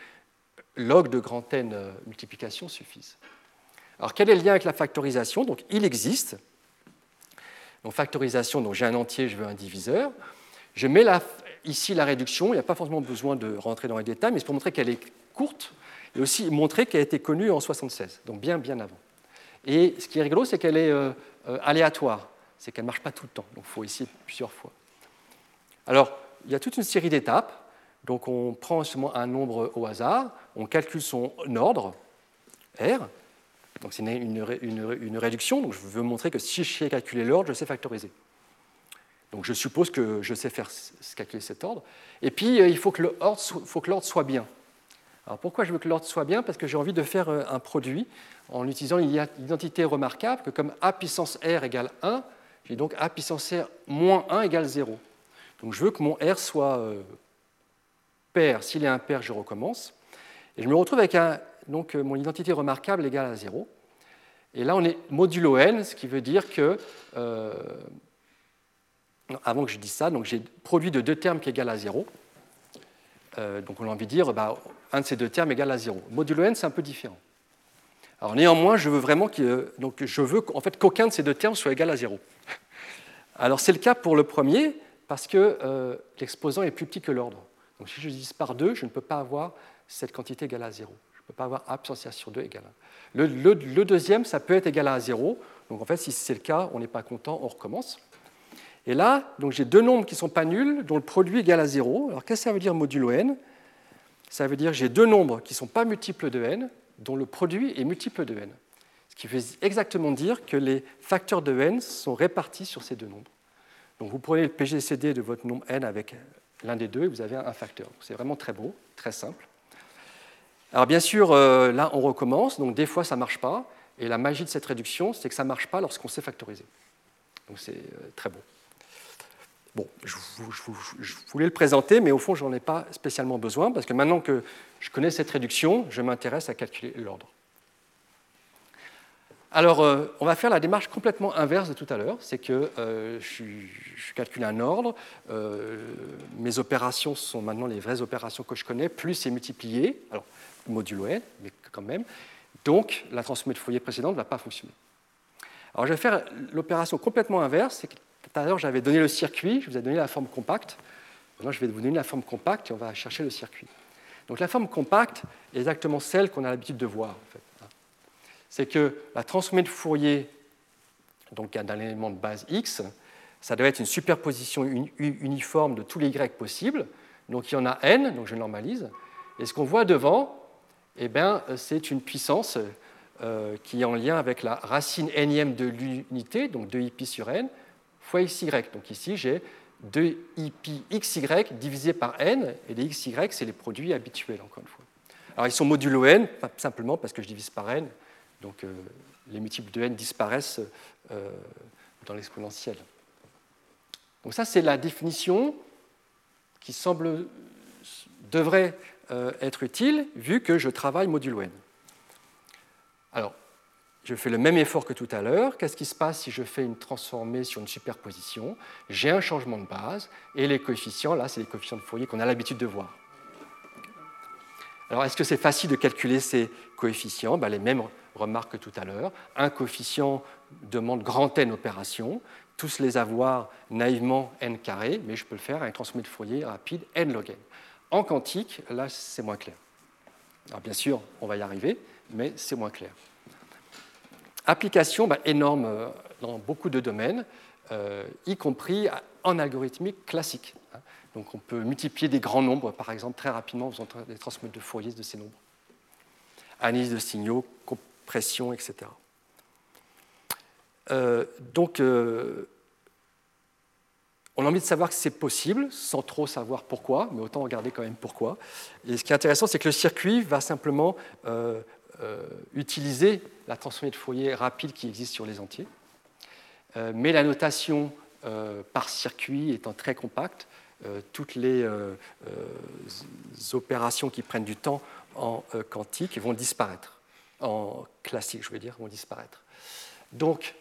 log de grand N euh, multiplication suffisent. Alors quel est le lien avec la factorisation? Donc il existe. Donc factorisation, donc j'ai un entier, je veux un diviseur. Je mets ici la réduction, il n'y a pas forcément besoin de rentrer dans les détails, mais c'est pour montrer qu'elle est courte et aussi montrer qu'elle a été connue en 76, donc bien bien avant. Et ce qui est rigolo, c'est qu'elle est euh, euh, aléatoire c'est qu'elle ne marche pas tout le temps. Donc il faut essayer plusieurs fois. Alors, il y a toute une série d'étapes. Donc on prend seulement un nombre au hasard, on calcule son ordre, R. Donc c'est une, réduction, donc je veux montrer que si je sais calculer l'ordre, je sais factoriser. Donc je suppose que je sais faire calculer cet ordre. Et puis, euh, il faut que l'ordre soit bien. Alors pourquoi je veux que l'ordre soit bien? Parce que j'ai envie de faire euh, un produit en utilisant l'identité remarquable que comme a puissance r égale 1, j'ai donc a puissance r moins 1 égale 0. Donc je veux que mon r soit euh, pair. S'il est impair, je recommence. Et je me retrouve avec donc, mon identité remarquable égale à 0. Et là, on est modulo n, ce qui veut dire que avant que je dise ça, j'ai produit de deux termes qui égalent à 0. Euh, donc on a envie de dire, bah, un de ces deux termes égale à 0. Modulo n, c'est un peu différent. Alors néanmoins, je veux vraiment que, donc je veux en fait, qu'aucun de ces deux termes soit égal à 0. Alors c'est le cas pour le premier, parce que euh, l'exposant est plus petit que l'ordre. Donc si je divise par 2, je ne peux pas avoir cette quantité égale à 0. Je ne peux pas avoir a sur 2 égale à 1. Le, deuxième, ça peut être égal à 0. Donc en fait, si c'est le cas, on n'est pas content, on recommence. Et là, j'ai deux nombres qui ne sont pas nuls, dont le produit est égal à 0. Alors qu'est-ce que ça veut dire modulo n? Ça veut dire j'ai deux nombres qui ne sont pas multiples de n, dont le produit est multiple de n. Ce qui veut exactement dire que les facteurs de n sont répartis sur ces deux nombres. Donc vous prenez le PGCD de votre nombre n avec l'un des deux et vous avez un facteur. C'est vraiment très beau, très simple. Alors bien sûr, euh, là on recommence, donc des fois ça ne marche pas, et la magie de cette réduction, c'est que ça ne marche pas lorsqu'on sait factoriser. Donc c'est euh, très beau. Bon, je, voulais le présenter, mais au fond, je n'en ai pas spécialement besoin, parce que maintenant que je connais cette réduction, je m'intéresse à calculer l'ordre. Alors, euh, on va faire la démarche complètement inverse de tout à l'heure, c'est que euh, je, calcule un ordre, euh, mes opérations sont maintenant les vraies opérations que je connais, plus c'est multiplié, alors modulo n, mais quand même, donc la transformée de Fourier précédente ne va pas fonctionner. Alors, je vais faire l'opération complètement inverse, tout à l'heure, j'avais donné le circuit, je vous ai donné la forme compacte. Maintenant, je vais vous donner la forme compacte et on va chercher le circuit. Donc la forme compacte est exactement celle qu'on a l'habitude de voir. C'est que la transformée de Fourier donc d'un élément de base x, ça doit être une superposition uniforme de tous les y possibles. Donc il y en a n, donc je normalise. Et ce qu'on voit devant, eh c'est une puissance euh, qui est en lien avec la racine nème de l'unité, donc 2i sur n, fois xy. Donc ici, j'ai 2i pi xy divisé par n, et les xy, c'est les produits habituels, encore une fois. Alors ils sont modulo n, simplement parce que je divise par n, donc euh, les multiples de n disparaissent euh, dans l'exponentielle. Donc ça, c'est la définition qui semble devrait euh, être utile vu que je travaille modulo n. Alors, je fais le même effort que tout à l'heure. Qu'est-ce qui se passe si je fais une transformée sur une superposition? J'ai un changement de base et les coefficients, là, c'est les coefficients de Fourier qu'on a l'habitude de voir. Alors, est-ce que c'est facile de calculer ces coefficients? Ben, Les mêmes remarques que tout à l'heure. Un coefficient demande grand n opérations, tous les avoir naïvement n carré, mais je peux le faire à une transformée de Fourier rapide n log n. En quantique, là, c'est moins clair. Alors, bien sûr, on va y arriver, mais c'est moins clair. Application bah, énorme euh, dans beaucoup de domaines, euh, y compris en algorithmique classique. Hein. Donc on peut multiplier des grands nombres, par exemple, très rapidement en faisant des transmettes de Fourier de ces nombres. Analyse de signaux, compression, etc. Euh, donc, on a envie de savoir que c'est possible, sans trop savoir pourquoi, mais autant regarder quand même pourquoi. Et ce qui est intéressant, c'est que le circuit va simplement utiliser la transformée de Fourier rapide qui existe sur les entiers. Euh, mais la notation euh, par circuit étant très compacte, toutes les opérations qui prennent du temps en quantique vont disparaître, en classique, je veux dire, vont disparaître. Donc,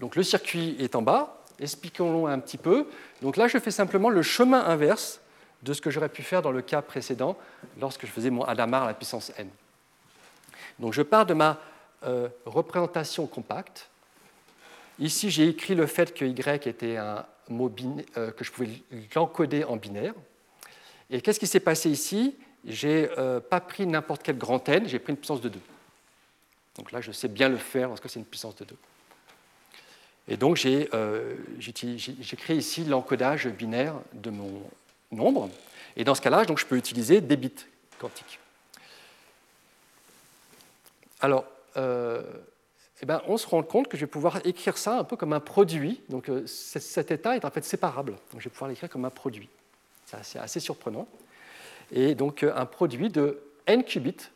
donc le circuit est en bas, expliquons-le un petit peu. Donc là, je fais simplement le chemin inverse de ce que j'aurais pu faire dans le cas précédent lorsque je faisais mon Hadamard à la puissance n. Donc je pars de ma euh, représentation compacte. Ici, j'ai écrit le fait que y était un mot euh, que je pouvais l'encoder en binaire. Et qu'est-ce qui s'est passé ici? J'ai euh, pas pris n'importe quel grand n, j'ai pris une puissance de 2. Donc là, je sais bien le faire parce que c'est une puissance de 2. Et donc, j'ai créé ici l'encodage binaire de mon nombre. Et dans ce cas-là, je peux utiliser des bits quantiques. Alors, euh, eh ben, on se rend compte que je vais pouvoir écrire ça un peu comme un produit. Donc euh, cet état est en fait séparable. Donc je vais pouvoir l'écrire comme un produit. C'est assez, surprenant. Et donc euh, un produit de n qubits,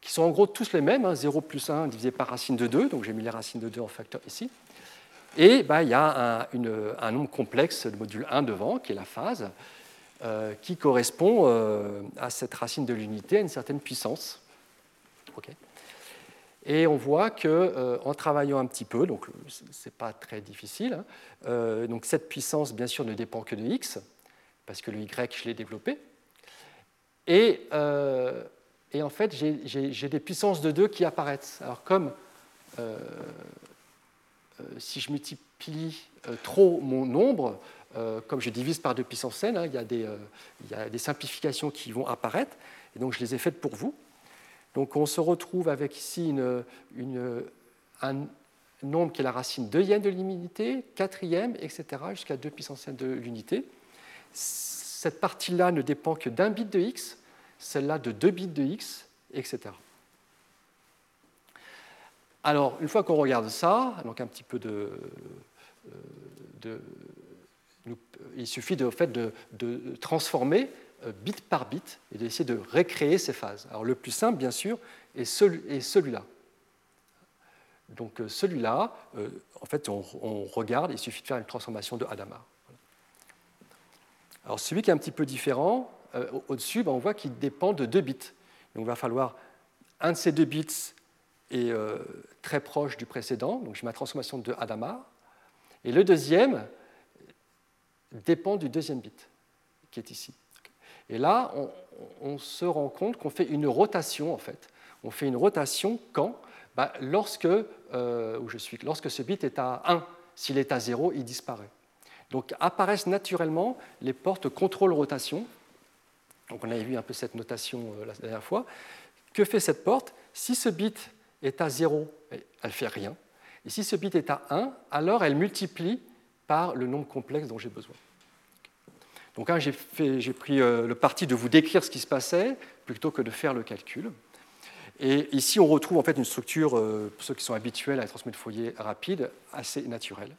qui sont en gros tous les mêmes, 0 hein, plus 1 divisé par racine de 2, donc j'ai mis les racines de 2 en facteur ici. Et bah, il y a un, nombre complexe, le module 1 devant, qui est la phase, qui correspond à cette racine de l'unité à une certaine puissance. Et on voit qu'en euh, en travaillant un petit peu, donc ce n'est pas très difficile, hein, euh, donc cette puissance, bien sûr, ne dépend que de x, parce que le y, je l'ai développé. Et, euh, en fait, j'ai des puissances de 2 qui apparaissent. Alors, comme si je multiplie trop mon nombre, comme je divise par 2 puissance n, hein, il, y a des, il y a des simplifications qui vont apparaître, et donc je les ai faites pour vous. Donc on se retrouve avec ici un nombre qui est la racine deuxième de l'unité, quatrième, etc., jusqu'à 2 puissance de l'unité. Cette partie-là ne dépend que d'un bit de x, celle-là de deux bits de x, etc. Alors, une fois qu'on regarde ça, donc un petit peu de, euh, il suffit de, fait, de, transformer bit par bit et d'essayer de recréer ces phases. Alors le plus simple, bien sûr, est, celui-là. Donc euh, celui-là, euh, en fait, on, regarde, il suffit de faire une transformation de Hadamard. Alors celui qui est un petit peu différent, au-dessus, ben, on voit qu'il dépend de deux bits. Donc il va falloir un de ces deux bits est très proche du précédent, donc j'ai ma transformation de Hadamard, et le deuxième dépend du deuxième bit qui est ici. Et là, on, se rend compte qu'on fait une rotation, en fait. On fait une rotation quand bah, lorsque, euh, où je suis, lorsque ce bit est à 1. S'il est à 0, il disparaît. Donc apparaissent naturellement les portes contrôle-rotation. Donc on avait vu un peu cette notation euh, la dernière fois. Que fait cette porte? Si ce bit est à 0, elle ne fait rien. Et si ce bit est à 1, alors elle multiplie par le nombre complexe dont j'ai besoin. Donc hein, j'ai pris euh, le parti de vous décrire ce qui se passait plutôt que de faire le calcul. Et ici, on retrouve en fait une structure, euh, pour ceux qui sont habituels à la transmission de Fourier rapide, assez naturelle.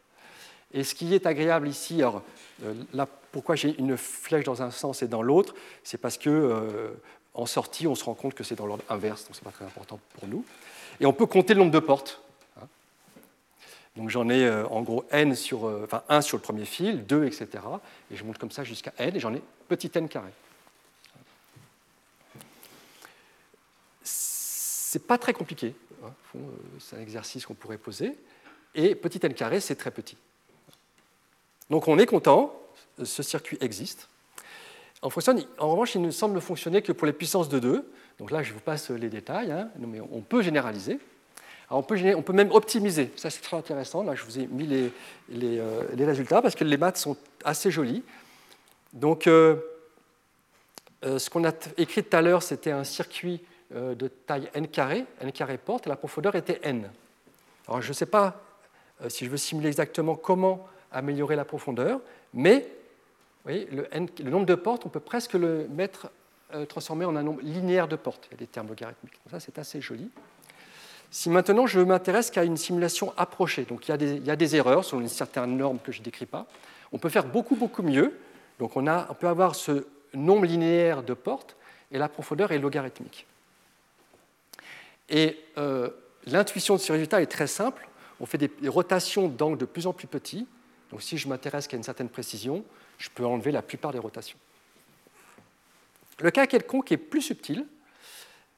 Et ce qui est agréable ici, alors euh, là, pourquoi j'ai une flèche dans un sens et dans l'autre, c'est parce que en sortie, on se rend compte que c'est dans l'ordre inverse, donc ce n'est pas très important pour nous. Et on peut compter le nombre de portes. Donc j'en ai euh, en gros n sur, euh, enfin 1 sur le premier fil, 2, etc. Et je monte comme ça jusqu'à n, et j'en ai petit n carré. C'est pas très compliqué. Hein, euh, c'est un exercice qu'on pourrait poser. Et petit n carré, c'est très petit. Donc on est content, ce circuit existe. En, en revanche, il ne semble fonctionner que pour les puissances de 2. Donc là, je vous passe les détails, hein. mais on peut généraliser on, peut, même optimiser. Ça, c'est très intéressant. Là, je vous ai mis les, euh, résultats parce que les maths sont assez jolis. Donc, euh, euh, ce qu'on a écrit tout à l'heure, c'était un circuit de taille n carré, n carré porte, et la profondeur était n. Alors, je ne sais pas si je veux simuler exactement comment améliorer la profondeur, mais le, nombre de portes, on peut presque le mettre, transformer en un nombre linéaire de portes. Il y a des termes logarithmiques. ça, c'est assez joli. Si maintenant je m'intéresse qu'à une simulation approchée, donc il y, a des, erreurs selon une certaine norme que je ne décris pas, on peut faire beaucoup, beaucoup mieux. Donc on peut avoir ce nombre linéaire de portes et la profondeur est logarithmique. Et euh, l'intuition de ce résultat est très simple. On fait des rotations d'angles de plus en plus petits. Donc si je m'intéresse qu'à une certaine précision, je peux enlever la plupart des rotations. Le cas quelconque est plus subtil,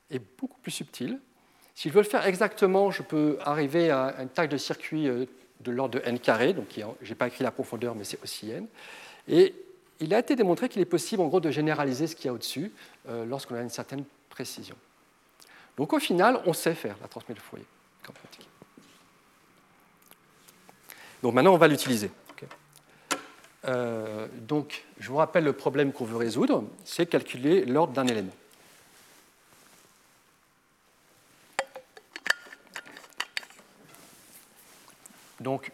est beaucoup plus subtil. Si je veux le faire exactement, je peux arriver à une taille de circuit euh, de l'ordre de n carré, donc je n'ai pas écrit la profondeur, mais c'est aussi n. Et il a été démontré qu'il est possible en gros de généraliser ce qu'il y a au-dessus euh, lorsqu'on a une certaine précision. Donc au final, on sait faire la transmission de Fourier Donc maintenant, on va l'utiliser. Euh, donc, je vous rappelle le problème qu'on veut résoudre, c'est calculer l'ordre d'un élément. Donc,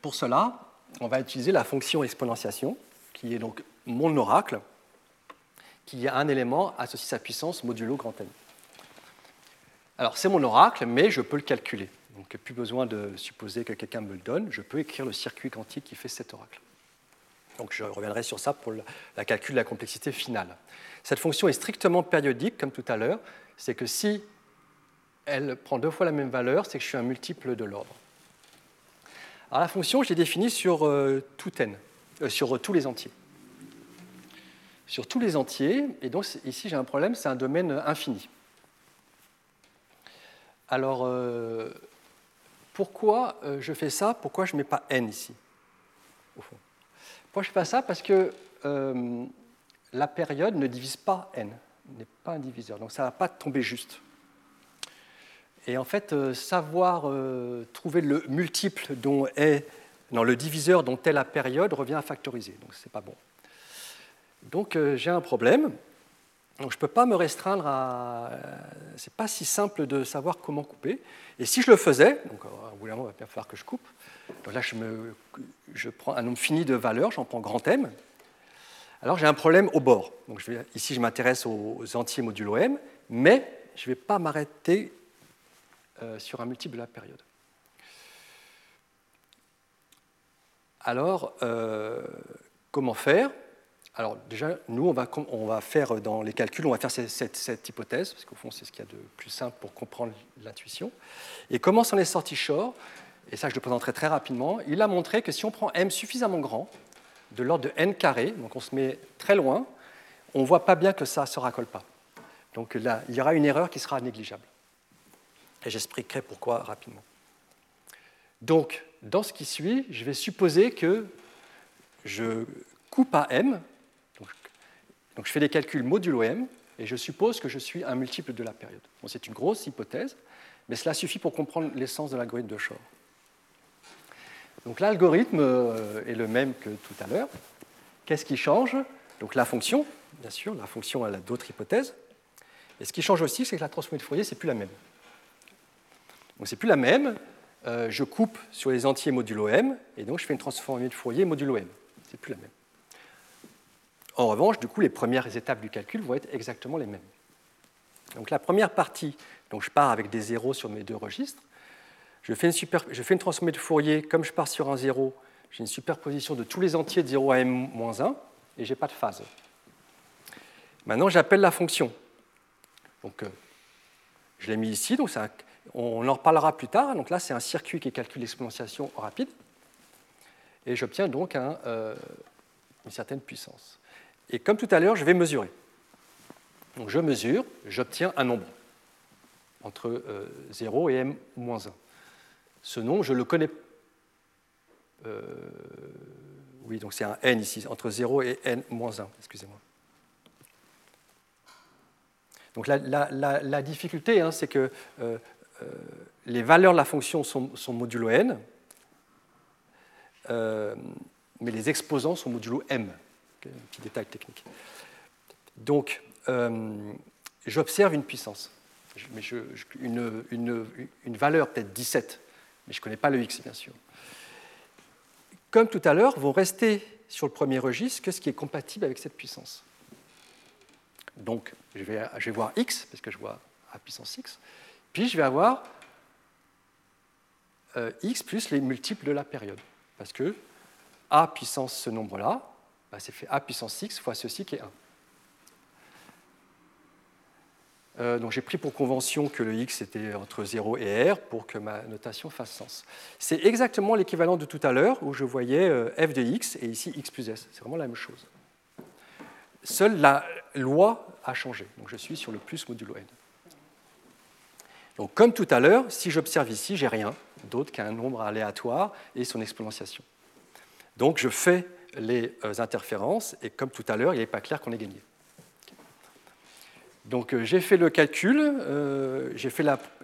pour cela, on va utiliser la fonction exponentiation, qui est donc mon oracle, qui a un élément associé à sa puissance modulo grand N. Alors, c'est mon oracle, mais je peux le calculer. Donc plus besoin de supposer que quelqu'un me le donne, je peux écrire le circuit quantique qui fait cet oracle. Donc je reviendrai sur ça pour la calcul de la complexité finale. Cette fonction est strictement périodique, comme tout à l'heure. C'est que si elle prend deux fois la même valeur, c'est que je suis un multiple de l'ordre. Alors la fonction, je l'ai définie sur euh, tout n, euh, sur tous les entiers. Sur tous les entiers, et donc ici j'ai un problème, c'est un domaine infini. Alors, euh, pourquoi je fais ça? Pourquoi je ne mets pas n ici, au fond? Pourquoi je fais pas ça? Parce que la période ne divise pas n, n'est pas un diviseur, donc ça ne va pas tomber juste. Et en fait, euh, savoir euh, trouver le multiple dont est, non, le diviseur dont est la période revient à factoriser, donc ce n'est pas bon. Donc euh, j'ai un problème. Donc je ne peux pas me restreindre à. C'est pas si simple de savoir comment couper. Et si je le faisais, donc à bout d'un moment, il va bien falloir que je coupe. Donc là, je, me, je prends un nombre fini de valeurs, j'en prends grand M. Alors j'ai un problème au bord. Donc, ici, je m'intéresse aux entiers modulo M, mais je ne vais pas m'arrêter sur un multiple de la période. Alors, euh, comment faire? Alors déjà, nous, on va, faire dans les calculs, on va faire cette, hypothèse, parce qu'au fond, c'est ce qu'il y a de plus simple pour comprendre l'intuition. Et comment s'en est sorti Shor Et ça, je le présenterai très rapidement. Il a montré que si on prend m suffisamment grand, de l'ordre de n carré, donc on se met très loin, on ne voit pas bien que ça ne se racole pas. Donc là, il y aura une erreur qui sera négligeable. Et j'expliquerai pourquoi rapidement? Donc, dans ce qui suit, je vais supposer que je coupe à m, donc, je fais des calculs modulo m, et je suppose que je suis un multiple de la période. c'est une grosse hypothèse, mais cela suffit pour comprendre l'essence de l'algorithme de Shor. Donc l'algorithme euh, est le même que tout à l'heure. Qu'est-ce qui change? Donc la fonction, bien sûr, la fonction elle a d'autres hypothèses. Et ce qui change aussi, c'est que la transformée de Fourier, c'est plus la même. Donc c'est plus la même. Euh, je coupe sur les entiers modulo m, et donc je fais une transformée de Fourier modulo m. C'est plus la même. En revanche, du coup, les premières étapes du calcul vont être exactement les mêmes. Donc la première partie, donc je pars avec des zéros sur mes deux registres. Je fais, une transformée de Fourier, comme je pars sur un zéro, j'ai une superposition de tous les entiers de 0 à m-1, et je n'ai pas de phase. Maintenant, j'appelle la fonction. Donc, euh, je l'ai mis ici, donc un, on en reparlera plus tard. Donc là, c'est un circuit qui calcule l'exponentiation rapide. Et j'obtiens donc euh, une certaine puissance. Et comme tout à l'heure, je vais mesurer. Donc je mesure, j'obtiens un nombre entre 0 euh, et m-1. Ce nombre, je le connais. Euh, oui, donc c'est un n ici, entre 0 et n-1, excusez-moi. Donc la, difficulté, hein, c'est que les valeurs de la fonction sont, modulo n, euh, mais les exposants sont modulo m. un petit détail technique. Donc, euh, j'observe une puissance, mais une, une, valeur peut-être 17, mais je ne connais pas le x, bien sûr. Comme tout à l'heure, vont rester sur le premier registre que ce qui est compatible avec cette puissance. Donc, je vais, je vais voir x, parce que je vois à puissance x, puis je vais avoir euh, x plus les multiples de la période. Parce que a puissance ce nombre-là, bah, c'est fait a puissance x fois ceci qui est 1. Euh, donc j'ai pris pour convention que le x était entre 0 et r pour que ma notation fasse sens. C'est exactement l'équivalent de tout à l'heure où je voyais euh, f de x et ici x plus s. C'est vraiment la même chose. Seule la loi a changé. Donc je suis sur le plus modulo n. Donc, comme tout à l'heure, si j'observe ici, j'ai rien d'autre qu'un nombre aléatoire et son exponentiation. Donc, je fais les euh, interférences et comme tout à l'heure, il n'est pas clair qu'on ait gagné. Donc, euh, j'ai fait le calcul, euh,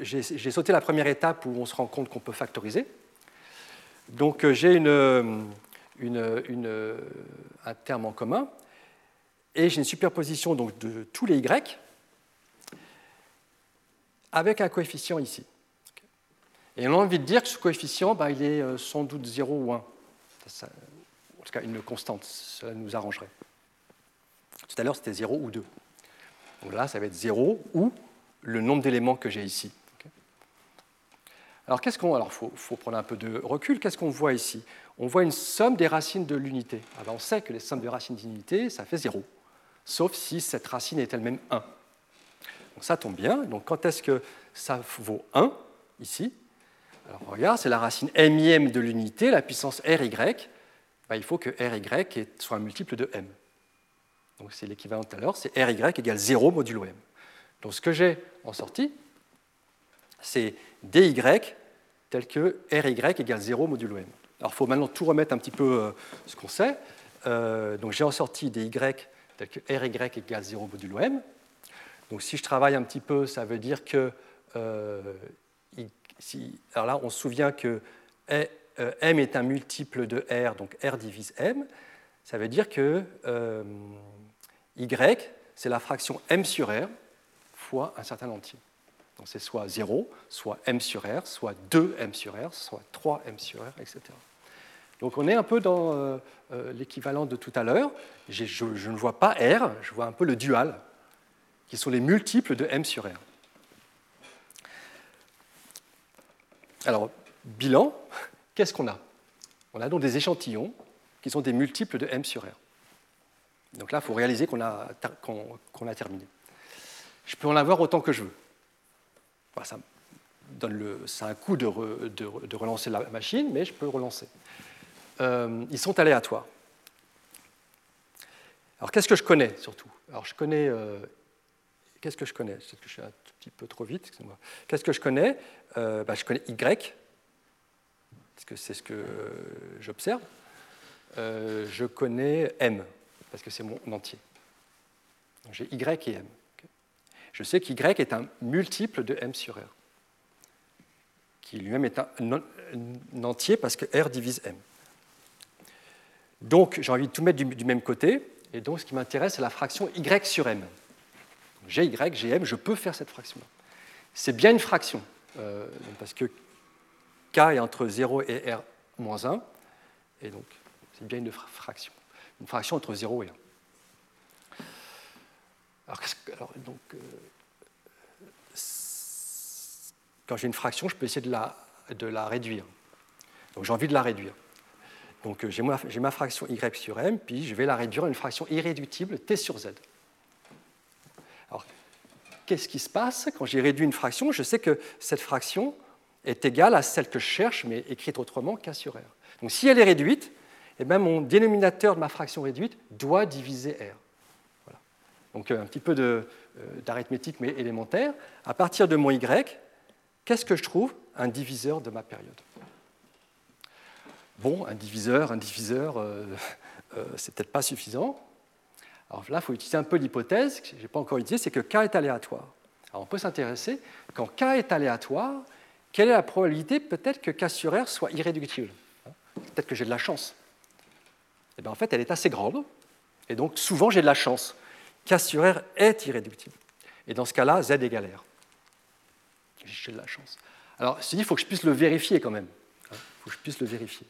j'ai sauté la première étape où on se rend compte qu'on peut factoriser. Donc, j'ai un terme en commun et j'ai une superposition donc, de tous les y avec un coefficient ici. Et on a envie de dire que ce coefficient, bah, il est euh, sans doute 0 ou 1. en tout cas, une constante, cela nous arrangerait. Tout à l'heure, c'était 0 ou 2. Donc là, ça va être 0 ou le nombre d'éléments que j'ai ici. Alors, qu'est-ce qu'on. Alors, faut, faut prendre un peu de recul. Qu'est-ce qu'on voit ici? On voit une somme des racines de l'unité. Alors, on sait que les sommes des racines d'unité, ça fait 0, sauf si cette racine est elle-même 1. Donc, ça tombe bien. Donc, quand est-ce que ça vaut 1 ici? Alors, regarde, c'est la racine mième de l'unité, la puissance ry. Ben, il faut que ry soit un multiple de m. Donc, c'est l'équivalent tout à l'heure, c'est ry égale 0 modulo m. Donc, ce que j'ai en sortie, c'est dy tel que ry égale 0 modulo m. Alors il faut maintenant tout remettre un petit peu euh, ce qu'on sait. Euh, donc j'ai en sortie dy tel que ry égale 0 modulo m. Donc si je travaille un petit peu, ça veut dire que... Euh, alors là, on se souvient que m est un multiple de r, donc r divise m. Ça veut dire que y, c'est la fraction m sur r fois un certain entier. Donc c'est soit 0, soit m sur r, soit 2m sur r, soit 3m sur r, etc. Donc on est un peu dans euh, euh, l'équivalent de tout à l'heure. Je, ne vois pas r, je vois un peu le dual, qui sont les multiples de m sur r. Alors, bilan, qu'est-ce qu'on a? On a donc des échantillons qui sont des multiples de m sur r. Donc là, il faut réaliser qu'on a, a terminé. Je peux en avoir autant que je veux ça donne le, c'est un coup de, de, relancer la machine, mais je peux relancer. Euh, ils sont aléatoires. Alors qu'est-ce que je connais surtout? Alors je connais. Euh, qu'est-ce que je connais? Peut-être que je suis un petit peu trop vite, excusez-moi. Qu'est-ce que je connais? Euh, bah, Je connais Y, parce que c'est ce que j'observe. je connais M, parce que c'est mon entier. J'ai Y et M je sais qu'y est un multiple de m sur r, qui lui-même est un, entier parce que r divise m. Donc j'ai envie de tout mettre du, même côté, et donc ce qui m'intéresse, c'est la fraction y sur m. J'ai y, j'ai m, je peux faire cette fraction-là. C'est bien une fraction, euh, parce que k est entre 0 et r moins 1, et donc c'est bien une fraction. Une fraction entre 0 et 1. Alors, euh, quand j'ai une fraction, je peux essayer de la, de la réduire. Donc j'ai envie de la réduire. Donc euh, j'ai ma, ma, fraction y sur m, puis je vais la réduire à une fraction irréductible t sur z. Qu'est-ce qui se passe quand j'ai réduit une fraction? Je sais que cette fraction est égale à celle que je cherche, mais écrite autrement, k sur r. Donc si elle est réduite, eh bien, mon dénominateur de ma fraction réduite doit diviser r. Donc un petit peu euh, d'arithmétique, mais élémentaire. À partir de mon y, qu'est-ce que je trouve? Un diviseur de ma période. Bon, un diviseur, un diviseur, euh, euh, c'est peut-être pas suffisant. Alors là, il faut utiliser un peu l'hypothèse, que je n'ai pas encore utilisée, c'est que K est aléatoire. Alors on peut s'intéresser, quand K est aléatoire, quelle est la probabilité peut-être que K sur R soit irréductible Peut-être que j'ai de la chance. Et eh bien, en fait, elle est assez grande, et donc souvent j'ai de la chance. K sur R est irréductible. Et dans ce cas-là, Z égale R. J'ai de la chance. Alors, il faut que je puisse le vérifier quand même. Il hein, faut que je puisse le vérifier.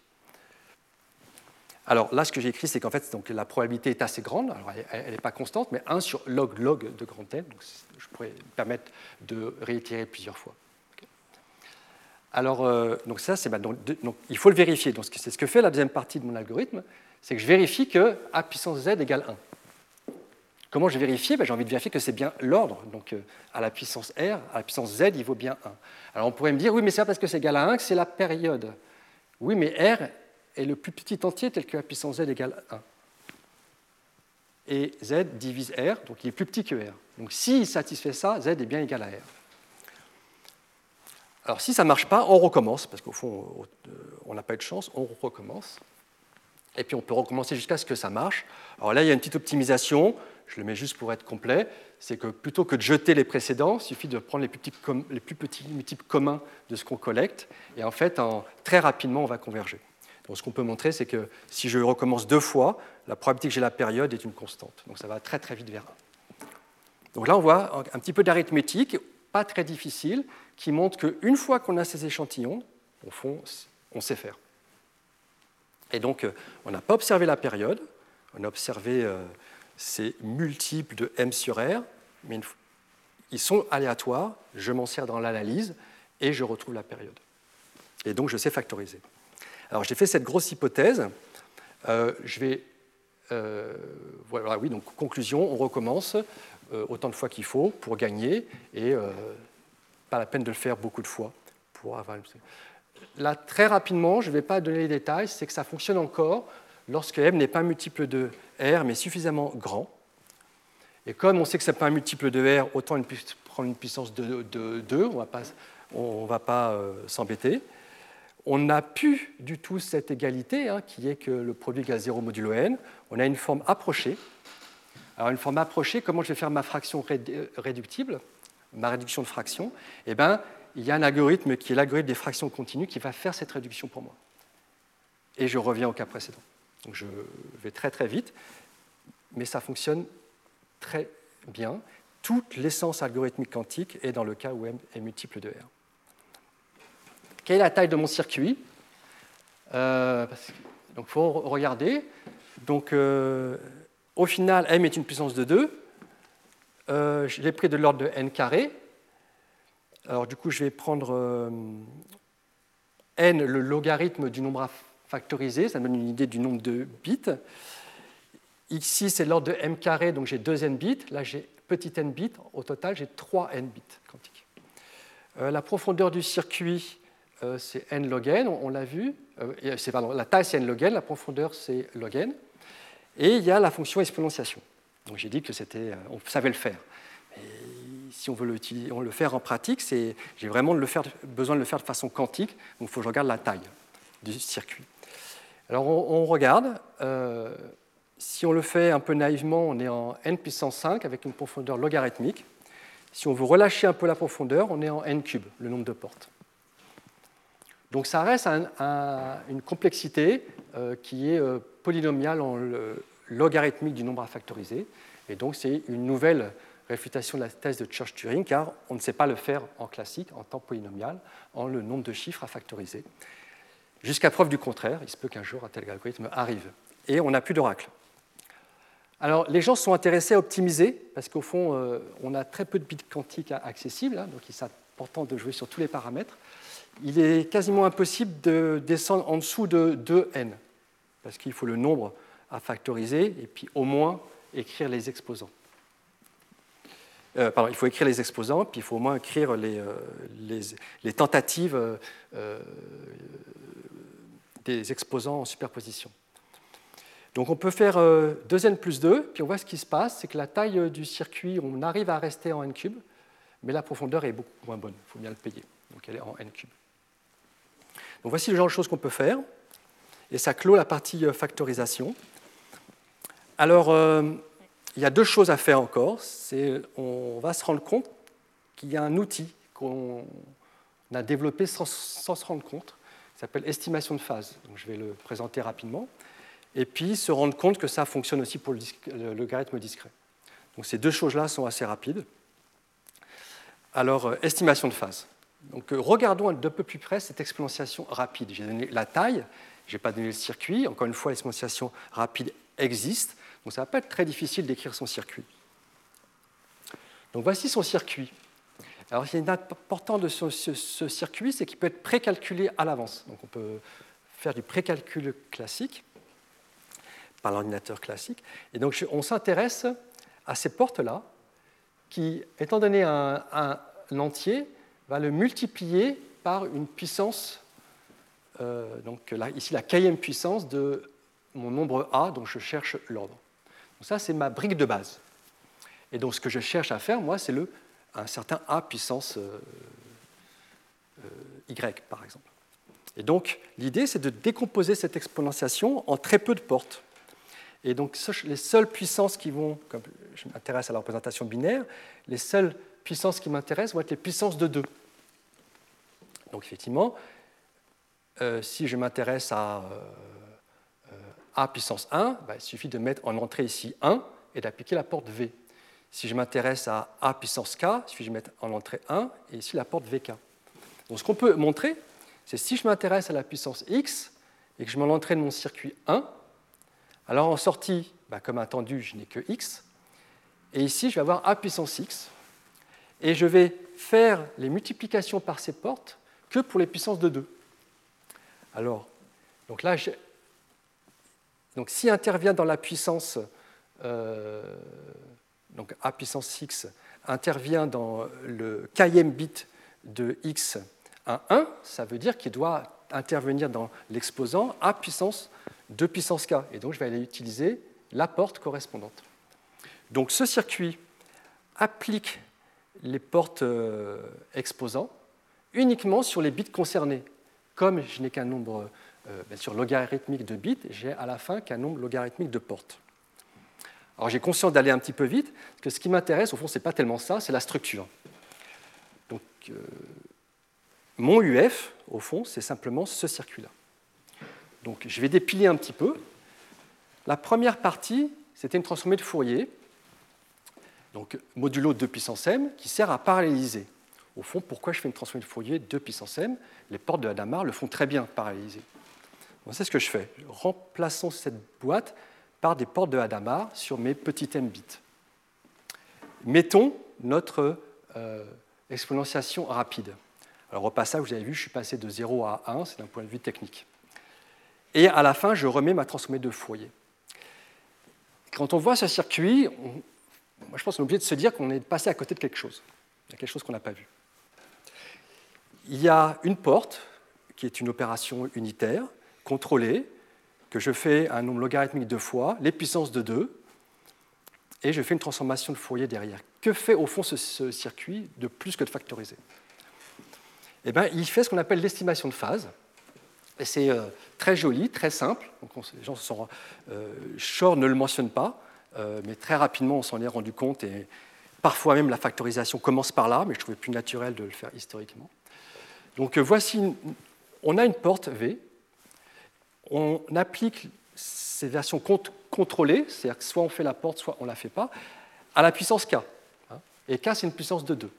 Alors là, ce que j'ai écrit, c'est qu'en fait, donc, la probabilité est assez grande. Alors, elle n'est pas constante, mais 1 sur log log de grand N. Donc, je pourrais me permettre de réitérer plusieurs fois. Alors, euh, donc ça, c'est donc, donc, il faut le vérifier. Donc, c'est ce que fait la deuxième partie de mon algorithme, c'est que je vérifie que a puissance z égale 1. Comment je vérifie? Ben, J'ai envie de vérifier que c'est bien l'ordre. Donc euh, à la puissance R, à la puissance Z, il vaut bien 1. Alors on pourrait me dire, oui, mais c'est pas parce que c'est égal à 1 que c'est la période. Oui, mais R est le plus petit entier tel que la puissance Z égale 1. Et Z divise R, donc il est plus petit que R. Donc s'il satisfait ça, Z est bien égal à R. Alors si ça ne marche pas, on recommence, parce qu'au fond, on n'a pas eu de chance, on recommence. Et puis on peut recommencer jusqu'à ce que ça marche. Alors là, il y a une petite optimisation je le mets juste pour être complet, c'est que plutôt que de jeter les précédents, il suffit de prendre les plus petits, les plus petits multiples communs de ce qu'on collecte, et en fait, très rapidement, on va converger. Donc ce qu'on peut montrer, c'est que si je recommence deux fois, la probabilité que j'ai la période est une constante. Donc ça va très très vite vers 1. Donc là, on voit un petit peu d'arithmétique, pas très difficile, qui montre qu'une fois qu'on a ces échantillons, au fond, on sait faire. Et donc, euh, on n'a pas observé la période, on a observé euh, c'est multiple de m sur r, mais ils sont aléatoires, je m'en sers dans l'analyse et je retrouve la période. Et donc, je sais factoriser. Alors, j'ai fait cette grosse hypothèse. Euh, je vais. Euh, voilà, oui, donc conclusion, on recommence autant de fois qu'il faut pour gagner et pas la peine de le faire beaucoup de fois pour avoir. Là, très rapidement, je ne vais pas donner les détails, c'est que ça fonctionne encore lorsque m n'est pas multiple de r mais suffisamment grand. Et comme on sait que ce n'est pas un multiple de r, autant prendre une puissance de, 2, on ne va pas euh, s'embêter. On n'a plus du tout cette égalité, hein, qui est que le produit égale 0 modulo n. On a une forme approchée. Alors une forme approchée, comment je vais faire ma fraction réductible, ma réduction de fraction? Eh bien, il y a un algorithme qui est l'algorithme des fractions continues qui va faire cette réduction pour moi. Et je reviens au cas précédent. Donc je vais très très vite, mais ça fonctionne très bien. Toute l'essence algorithmique quantique est dans le cas où m est multiple de r. Quelle est la taille de mon circuit euh, Donc il faut regarder. Donc euh, au final, m est une puissance de 2. Euh, je l'ai pris de l'ordre de n carré. Alors du coup, je vais prendre n, le logarithme du nombre à factoriser, ça me donne une idée du nombre de bits. Ici, c'est l'ordre de m carré, donc j'ai 2 n bits. Là, j'ai petit n bits. Au total, j'ai 3 n bits quantiques. Euh, la profondeur du circuit, euh, c'est n log n, on, l'a vu. Euh, pardon, la taille, c'est n log n, la profondeur, c'est log n. Et il y a la fonction exponentiation. Donc j'ai dit que c'était, on savait le faire. Et si on veut le, faire en pratique, j'ai vraiment besoin de le faire de façon quantique, donc il faut que je regarde la taille du circuit. Alors on, regarde, euh, si on le fait un peu naïvement, on est en n puissance 5 avec une profondeur logarithmique. Si on veut relâcher un peu la profondeur, on est en n cube, le nombre de portes. Donc ça reste une complexité euh, qui est euh, polynomiale en logarithmique du nombre à factoriser. Et donc c'est une nouvelle réfutation de la thèse de Church-Turing, car on ne sait pas le faire en classique, en temps polynomial, en le nombre de chiffres à factoriser. Jusqu'à preuve du contraire, il se peut qu'un jour un tel algorithme arrive. Et on n'a plus d'oracle. Alors, les gens sont intéressés à optimiser, parce qu'au fond, euh, on a très peu de bits quantiques accessibles, hein, donc il est important de jouer sur tous les paramètres. Il est quasiment impossible de descendre en dessous de 2n, parce qu'il faut le nombre à factoriser, et puis au moins écrire les exposants. Euh, pardon, il faut écrire les exposants, puis il faut au moins écrire les, euh, tentatives des exposants en superposition. Donc on peut faire 2n euh, plus 2, puis on voit ce qui se passe, c'est que la taille euh, du circuit, on arrive à rester en n cube, mais la profondeur est beaucoup moins bonne, il faut bien le payer. Donc elle est en n cube. Donc voici le genre de choses qu'on peut faire, et ça clôt la partie euh, factorisation. Alors, il y a deux choses à faire encore. On va se rendre compte qu'il y a un outil qu'on a développé sans se rendre compte, s'appelle estimation de phase. Je vais le présenter rapidement. Et puis se rendre compte que ça fonctionne aussi pour le logarithme discret. Donc ces deux choses-là sont assez rapides. Alors, euh, estimation de phase. Donc, euh, regardons d'un peu plus près cette exponentiation rapide. J'ai donné la taille, je n'ai pas donné le circuit. Encore une fois, l'exponentiation rapide existe. Donc, ça ne va pas être très difficile d'écrire son circuit. Donc, voici son circuit. Alors, ce qui est important de ce, circuit, c'est qu'il peut être précalculé à l'avance. Donc, on peut faire du précalcul classique par l'ordinateur classique. Et donc, on s'intéresse à ces portes-là, qui, étant donné un, entier, va le multiplier par une puissance, euh, donc là, ici la quatrième puissance de mon nombre A dont je cherche l'ordre. Donc ça, c'est ma brique de base. Et donc, ce que je cherche à faire, moi, c'est un certain A puissance euh, euh, Y, par exemple. Et donc, l'idée, c'est de décomposer cette exponentiation en très peu de portes. Et donc, les seules puissances qui vont, comme je m'intéresse à la représentation binaire, les seules puissances qui m'intéressent vont être les puissances de 2. Donc, effectivement, euh, si je m'intéresse à A puissance 1, bah, il suffit de mettre en entrée ici 1 et d'appliquer la porte V. Si je m'intéresse à A puissance K, il suffit de mettre en entrée 1 et ici la porte VK. Donc ce qu'on peut montrer, c'est si je m'intéresse à la puissance X et que je m'en entrée de mon circuit 1, alors en sortie, bah, comme attendu, je n'ai que X. Et ici, je vais avoir A puissance X. Et je vais faire les multiplications par ces portes que pour les puissances de 2. Alors, donc là, donc si intervient dans la puissance, donc A puissance x, intervient dans le kème bit de x à 1, ça veut dire qu'il doit intervenir dans l'exposant A puissance 2 puissance k. Et donc je vais aller utiliser la porte correspondante. Donc ce circuit applique les portes euh, exposants uniquement sur les bits concernés. Comme je n'ai qu'un nombre euh, bien sûr, logarithmique de bits, j'ai à la fin qu'un nombre logarithmique de portes. Alors j'ai conscience d'aller un petit peu vite, parce que ce qui m'intéresse, au fond, ce n'est pas tellement ça, c'est la structure. Donc, euh, mon UF, au fond, c'est simplement ce circuit-là. Donc je vais dépiler un petit peu. La première partie, c'était une transformée de Fourier, donc modulo 2 puissance m, qui sert à paralléliser. Au fond, pourquoi je fais une transformée de Fourier 2 puissance m? Les portes de Hadamard le font très bien paralléliser. C'est ce que je fais. Remplaçons cette boîte par des portes de Hadamard sur mes petits m bits. Mettons notre euh, exponentiation rapide. Alors au passage, vous avez vu, je suis passé de 0 à 1, c'est d'un point de vue technique. Et à la fin, je remets ma transformée de Fourier. Quand on voit ce circuit, moi, je pense qu'on est obligé de se dire qu'on est passé à côté de quelque chose. Il y a quelque chose qu'on n'a pas vu. Il y a une porte qui est une opération unitaire, contrôlée, que je fais un nombre logarithmique de fois, les puissances de 2, et je fais une transformation de Fourier derrière. Que fait au fond ce, circuit de plus que de factoriser? Eh bien, Il fait ce qu'on appelle l'estimation de phase. Et c'est euh, très joli, très simple. Donc les gens sont, euh, Shor ne le mentionne pas, mais très rapidement on s'en est rendu compte et parfois même la factorisation commence par là, mais je trouvais plus naturel de le faire historiquement. Donc voici, on a une porte V on applique ces versions contrôlées, c'est-à-dire que soit on fait la porte, soit on ne la fait pas, à la puissance k. Hein. Et k, c'est une puissance de 2.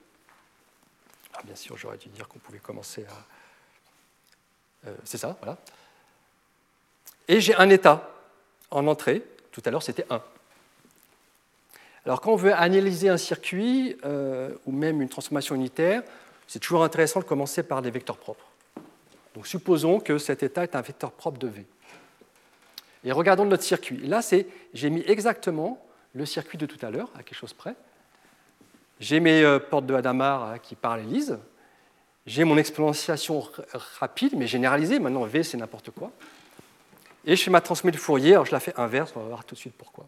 Ah, bien sûr, j'aurais dû dire qu'on pouvait commencer à... Euh, c'est ça, voilà. Et j'ai un état en entrée. Tout à l'heure, c'était 1. Alors, quand on veut analyser un circuit euh, ou même une transformation unitaire, c'est toujours intéressant de commencer par des vecteurs propres. Donc supposons que cet état est un vecteur propre de V. Et regardons notre circuit. Là, j'ai mis exactement le circuit de tout à l'heure, à quelque chose près. J'ai mes euh, portes de Hadamard hein, qui parallélisent. J'ai mon exponentiation rapide, mais généralisée. Maintenant, V, c'est n'importe quoi. Et je fais ma transformée de Fourier. Alors, je la fais inverse. On va voir tout de suite pourquoi.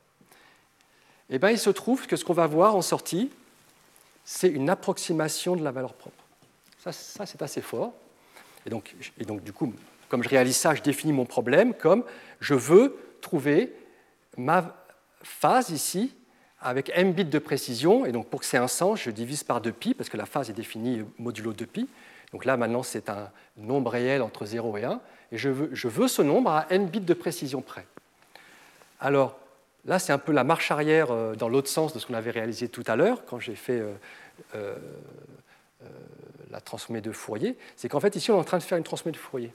Eh bien, il se trouve que ce qu'on va voir en sortie, c'est une approximation de la valeur propre. Ça, ça c'est assez fort. Et donc, et donc, du coup, comme je réalise ça, je définis mon problème comme je veux trouver ma phase ici avec m bits de précision. Et donc, pour que c'est un sens, je divise par 2pi, parce que la phase est définie modulo 2pi. Donc là, maintenant, c'est un nombre réel entre 0 et 1. Et je veux, je veux ce nombre à n bits de précision près. Alors, là, c'est un peu la marche arrière euh, dans l'autre sens de ce qu'on avait réalisé tout à l'heure, quand j'ai fait euh, euh, la transformée de Fourier, c'est qu'en fait, ici, on est en train de faire une transformée de Fourier.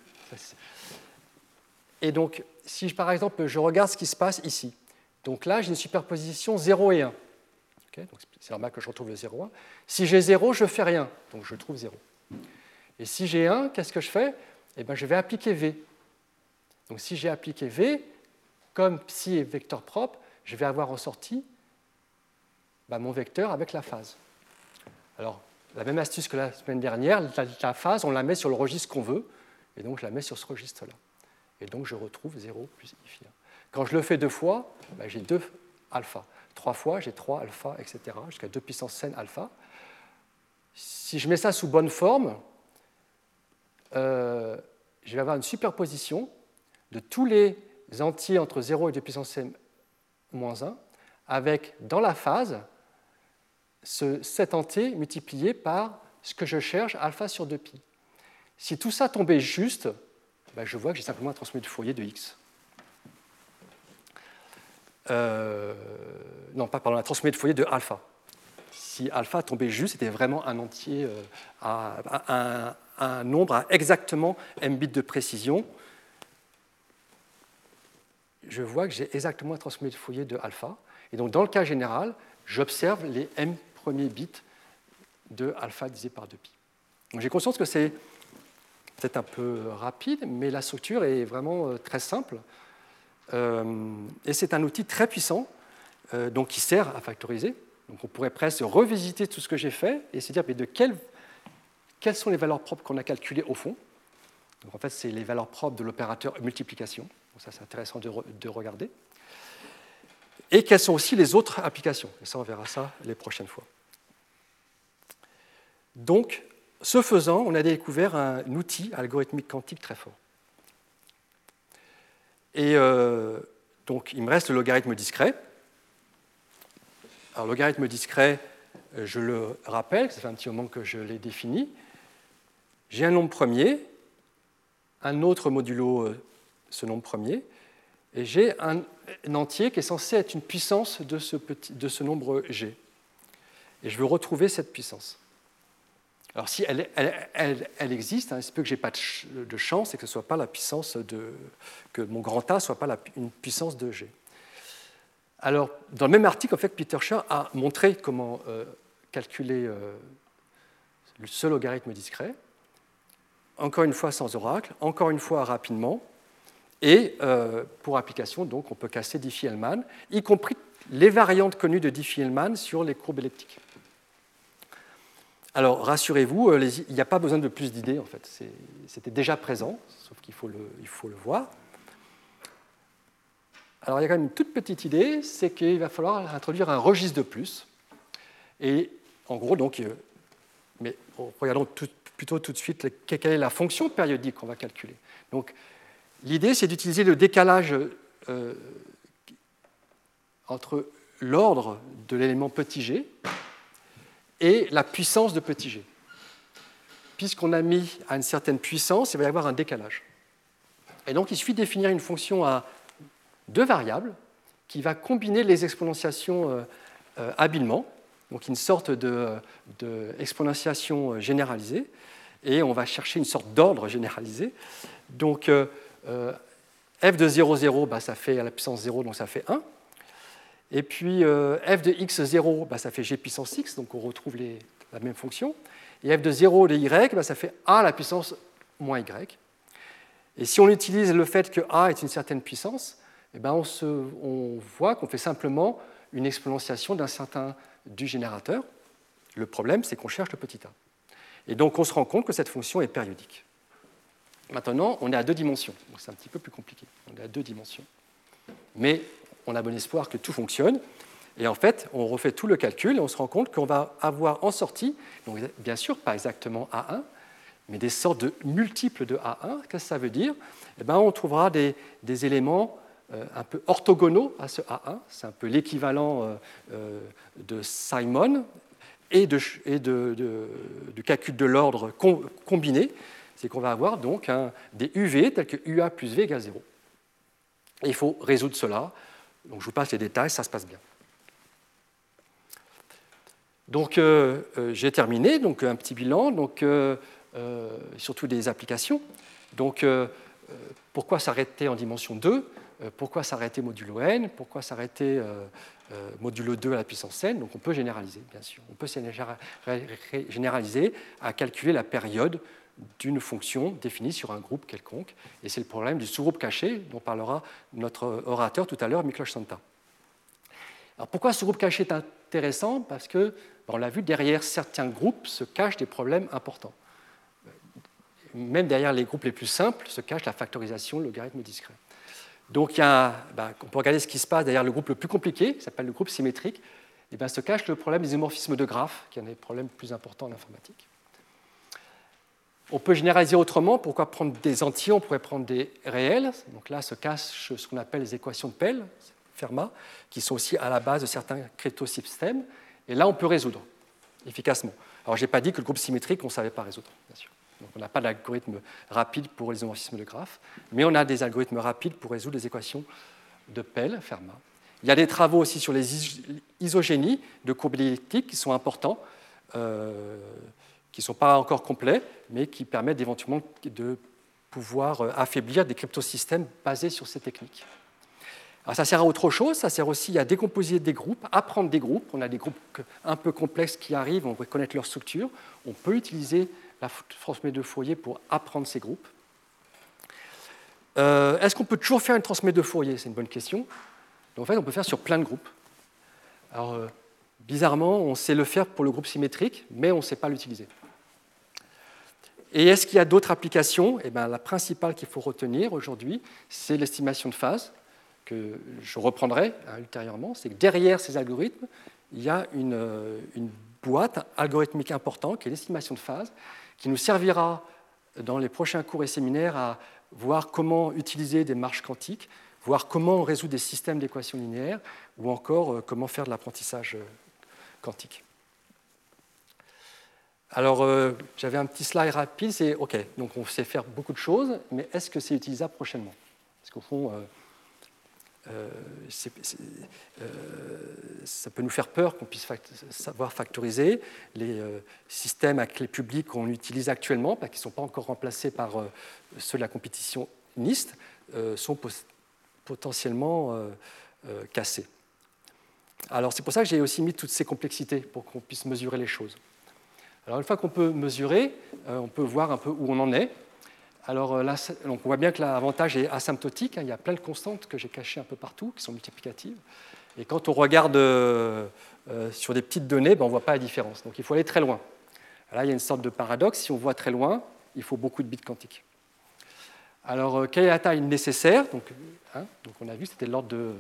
Et donc, si par exemple, je regarde ce qui se passe ici, donc là, j'ai une superposition 0 et 1. c'est normal que je retrouve le 0, 1. Si j'ai 0, je ne fais rien, donc je trouve 0. Et si j'ai 1, qu'est-ce que je fais? Eh bien, Je vais appliquer V. Donc si j'ai appliqué V, comme psi est vecteur propre, je vais avoir en sortie bah, mon vecteur avec la phase. Alors, la même astuce que la semaine dernière, la, phase, on la met sur le registre qu'on veut, et donc je la mets sur ce registre-là. Et donc je retrouve 0 plus i 1. Quand je le fais deux fois, ben, j'ai 2 alpha. Trois fois, j'ai 3 alpha, etc., jusqu'à 2 puissance n alpha. Si je mets ça sous bonne forme, euh, je vais avoir une superposition de tous les entiers entre 0 et 2 puissance n moins 1, avec dans la phase ce, cet entier multiplié par ce que je cherche, alpha sur 2pi. Si tout ça tombait juste, ben je vois que j'ai simplement un transformé de Fourier de x. Euh, non, pas pardon, un transformé de Fourier de alpha. Si alpha tombait juste, c'était vraiment un entier, euh, un, nombre à exactement m bits de précision. Je vois que j'ai exactement transformé de Fourier de alpha. Et donc, dans le cas général, j'observe les m premier bit de alpha divisé par 2pi. J'ai conscience que c'est peut-être un peu rapide, mais la structure est vraiment très simple. et c'est un outil très puissant, donc qui sert à factoriser. Donc on pourrait presque revisiter tout ce que j'ai fait et se dire mais de quelles sont les valeurs propres qu'on a calculées au fond? Donc en fait, c'est les valeurs propres de l'opérateur multiplication. Ça, c'est intéressant de, regarder. Et quelles sont aussi les autres applications. Et ça, on verra ça les prochaines fois. Donc, ce faisant, on a découvert un outil algorithmique quantique très fort. Et euh, donc, il me reste le logarithme discret. Alors, logarithme discret, je le rappelle, ça fait un petit moment que je l'ai défini. J'ai un nombre premier, un autre modulo euh, ce nombre premier, et j'ai un, entier qui est censé être une puissance de ce, petit, de ce nombre g. Et je veux retrouver cette puissance. Alors si elle, elle, existe, hein, il se peut que je n'ai pas de chance et que ce soit pas la puissance de, que mon grand A soit pas la, une puissance de g. Alors, dans le même article, en fait, Peter Shah a montré comment euh, calculer euh, ce logarithme discret encore une fois sans oracle, encore une fois rapidement, et euh, pour application, donc, on peut casser Diffie-Hellman, y compris les variantes connues de Diffie-Hellman sur les courbes elliptiques. Alors, rassurez-vous, euh, il n'y a pas besoin de plus d'idées, en fait. C'était déjà présent, sauf qu'il faut, faut, le voir. Alors, il y a quand même une toute petite idée, c'est qu'il va falloir introduire un registre de plus. Et en gros, donc, euh, mais regardons plutôt tout de suite quelle est la fonction périodique qu'on va calculer. Donc, l'idée, c'est d'utiliser le décalage euh, entre l'ordre de l'élément petit g et la puissance de petit g. Puisqu'on a mis à une certaine puissance, il va y avoir un décalage. Et donc, il suffit de définir une fonction à deux variables qui va combiner les exponentiations euh, euh, habilement donc une sorte d'exponentiation de, généralisée, et on va chercher une sorte d'ordre généralisé. Donc f de 0, 0, bah, ça fait à la puissance 0, donc ça fait 1. Et puis euh, f de x0, bah, ça fait g puissance x, donc on retrouve la même fonction. Et f de 0 de y, bah, ça fait a à la puissance moins y. Et si on utilise le fait que a est une certaine puissance, eh ben on, on voit qu'on fait simplement une exponentiation d'un certain du générateur. Le problème, c'est qu'on cherche le petit a. Et donc on se rend compte que cette fonction est périodique. Maintenant, on est à deux dimensions, c'est un petit peu plus compliqué. On est à deux dimensions. Mais on a bon espoir que tout fonctionne. Et en fait, on refait tout le calcul et on se rend compte qu'on va avoir en sortie, donc bien sûr pas exactement A1, mais des sortes de multiples de A1. Qu'est-ce que ça veut dire? Eh bien, On trouvera des, éléments euh, un peu orthogonaux à ce A1. C'est un peu l'équivalent euh, euh, de Simon et de, du calcul de l'ordre combiné. C'est qu'on va avoir donc des UV tels que UA plus V égale 0. Et il faut résoudre cela. Donc je vous passe les détails, ça se passe bien. Donc j'ai terminé, donc un petit bilan, donc surtout des applications. Donc pourquoi s'arrêter en dimension 2 euh, pourquoi s'arrêter modulo n, pourquoi s'arrêter euh, euh, modulo 2 à la puissance n? Donc on peut généraliser, bien sûr. On peut généraliser à calculer la période d'une fonction définie sur un groupe quelconque. Et c'est le problème du sous-groupe caché dont parlera notre orateur tout à l'heure, Miklos Santa. Alors pourquoi ce groupe caché est intéressant? Parce que, on l'a vu, derrière certains groupes se cachent des problèmes importants. Même derrière les groupes les plus simples se cache la factorisation, le logarithme discret. Donc, bah, on peut regarder ce qui se passe derrière le groupe le plus compliqué, qui s'appelle le groupe symétrique. Et bien, se cache le problème des isomorphismes de graphes, qui est un des problèmes plus importants en informatique. On peut généraliser autrement. Pourquoi prendre des entiers On pourrait prendre des réels. Donc là se cache ce qu'on appelle les équations de Pell, Fermat, qui sont aussi à la base de certains cryptosystèmes. Et là, on peut résoudre efficacement. Alors, je n'ai pas dit que le groupe symétrique, on ne savait pas résoudre, bien sûr on n'a pas d'algorithme rapide pour les de graphes, mais on a des algorithmes rapides pour résoudre les équations de Pell, Fermat. Il y a des travaux aussi sur les isogénies de courbes elliptiques qui sont importants, euh, qui ne sont pas encore complets, mais qui permettent éventuellement de pouvoir euh, affaiblir des cryptosystèmes basés sur ces techniques. Alors ça sert à autre chose, ça sert aussi à décomposer des groupes, à prendre des groupes. On a des groupes un peu complexes qui arrivent, on veut connaître leur structure. On peut utiliser la transméthode de Fourier pour apprendre ces groupes. Euh, est-ce qu'on peut toujours faire une transméthode de Fourier? C'est une bonne question. en fait, on peut faire sur plein de groupes. Alors, euh, bizarrement, on sait le faire pour le groupe symétrique, mais on ne sait pas l'utiliser. Et est-ce qu'il y a d'autres applications? Eh bien, La principale qu'il faut retenir aujourd'hui, c'est l'estimation de phase, que je reprendrai hein, ultérieurement. C'est que derrière ces algorithmes, il y a une, euh, une boîte algorithmique importante, qui est l'estimation de phase, qui nous servira dans les prochains cours et séminaires à voir comment utiliser des marches quantiques, voir comment on résout des systèmes d'équations linéaires, ou encore euh, comment faire de l'apprentissage euh, quantique. Alors, euh, j'avais un petit slide rapide, c'est OK, donc on sait faire beaucoup de choses, mais est-ce que c'est utilisable prochainement? Parce qu'au fond, ça peut nous faire peur qu'on puisse savoir factoriser. Les systèmes à clé publique qu'on utilise actuellement, qui ne sont pas encore remplacés par ceux de la compétition NIST, sont potentiellement cassés. Alors c'est pour ça que j'ai aussi mis toutes ces complexités pour qu'on puisse mesurer les choses. Alors une fois qu'on peut mesurer, euh, on peut voir un peu où on en est. Alors euh, là, on voit bien que l'avantage est asymptotique. Hein. il y a plein de constantes que j'ai cachées un peu partout, qui sont multiplicatives. Et quand on regarde euh, sur des petites données, ben, on ne voit pas la différence. Donc il faut aller très loin. Là, il y a une sorte de paradoxe. Si on voit très loin, il faut beaucoup de bits quantiques. Alors, quelle est la taille nécessaire? Donc, hein, donc, on a vu, c'était l'ordre de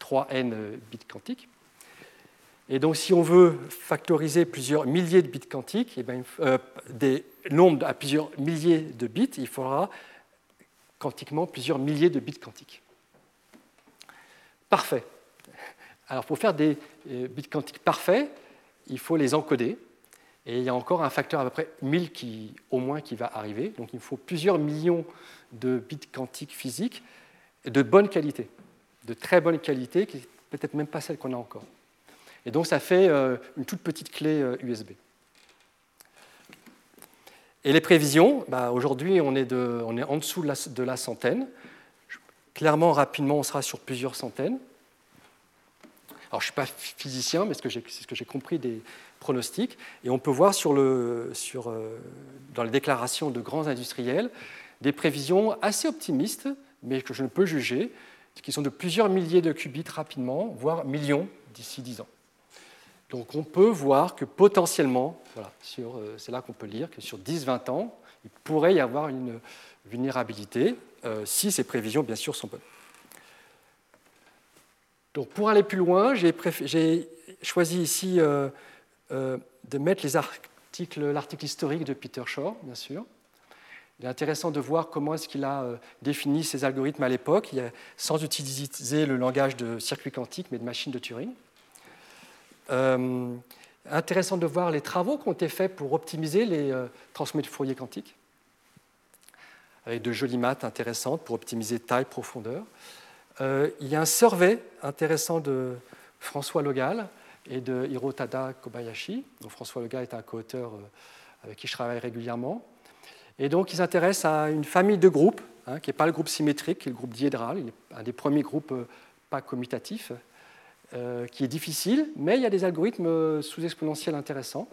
3n bits quantiques. Et donc, si on veut factoriser plusieurs milliers de bits quantiques, eh bien, euh, des nombres à plusieurs milliers de bits, il faudra quantiquement plusieurs milliers de bits quantiques. Parfait. Alors, pour faire des euh, bits quantiques parfaits, il faut les encoder. Et il y a encore un facteur à peu près 1000 qui, au moins qui va arriver. Donc, il faut plusieurs millions de bits quantiques physiques de bonne qualité, de très bonne qualité, qui peut-être même pas celle qu'on a encore. Et donc ça fait euh, une toute petite clé USB. Euh, Et les prévisions, bah, aujourd'hui on, est en dessous de la, centaine. Clairement, rapidement, on sera sur plusieurs centaines. Alors je ne suis pas physicien, mais c'est ce que j'ai compris des pronostics. Et on peut voir euh, dans les déclarations de grands industriels des prévisions assez optimistes, mais que je ne peux juger, qui sont de plusieurs milliers de qubits rapidement, voire millions d'ici 10 ans. Donc on peut voir que potentiellement, euh, c'est là qu'on peut lire que sur 10-20 ans, il pourrait y avoir une vulnérabilité, euh, si ces prévisions, bien sûr, sont bonnes. Donc pour aller plus loin, j'ai choisi ici euh, de mettre l'article historique de Peter Shor, bien sûr. Il est intéressant de voir comment est-ce qu'il a défini ses algorithmes à l'époque, sans utiliser le langage de circuit quantique, mais de machine de Turing. Euh, intéressant de voir les travaux qui ont été faits pour optimiser les euh, de Fourier quantiques, avec de jolies maths intéressantes pour optimiser taille, profondeur. Euh, il y a un survey intéressant de François Logal et de Hirotada Kobayashi. Donc, François Logal est un co-auteur avec qui je travaille régulièrement. Et donc, ils s'intéressent à une famille de groupes, hein, qui n'est pas le groupe symétrique, qui est le groupe diédral, un des premiers groupes pas commutatifs, euh, qui est difficile, mais il y a des algorithmes euh, sous-exponentiels intéressants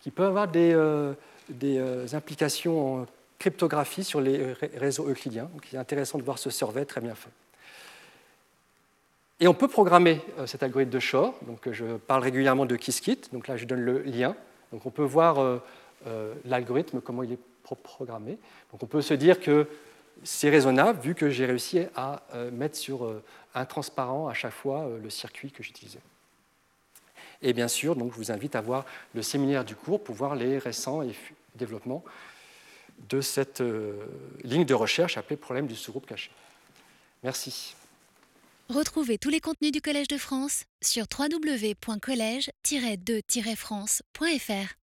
qui peuvent avoir des, euh, implications en cryptographie sur les réseaux euclidiens. Donc il est intéressant de voir ce survey très bien fait. Et on peut programmer cet algorithme de Shor. Donc je parle régulièrement de Qiskit. Donc là, je donne le lien. Donc on peut voir l'algorithme, comment il est programmé. Donc on peut se dire que c'est raisonnable vu que j'ai réussi à mettre sur un transparent à chaque fois euh, le circuit que j'utilisais. Et bien sûr, donc, je vous invite à voir le séminaire du cours pour voir les récents développements de cette euh, ligne de recherche appelée problème du sous-groupe caché. Merci. Retrouvez tous les contenus du Collège de France sur www.colège-2-france.fr.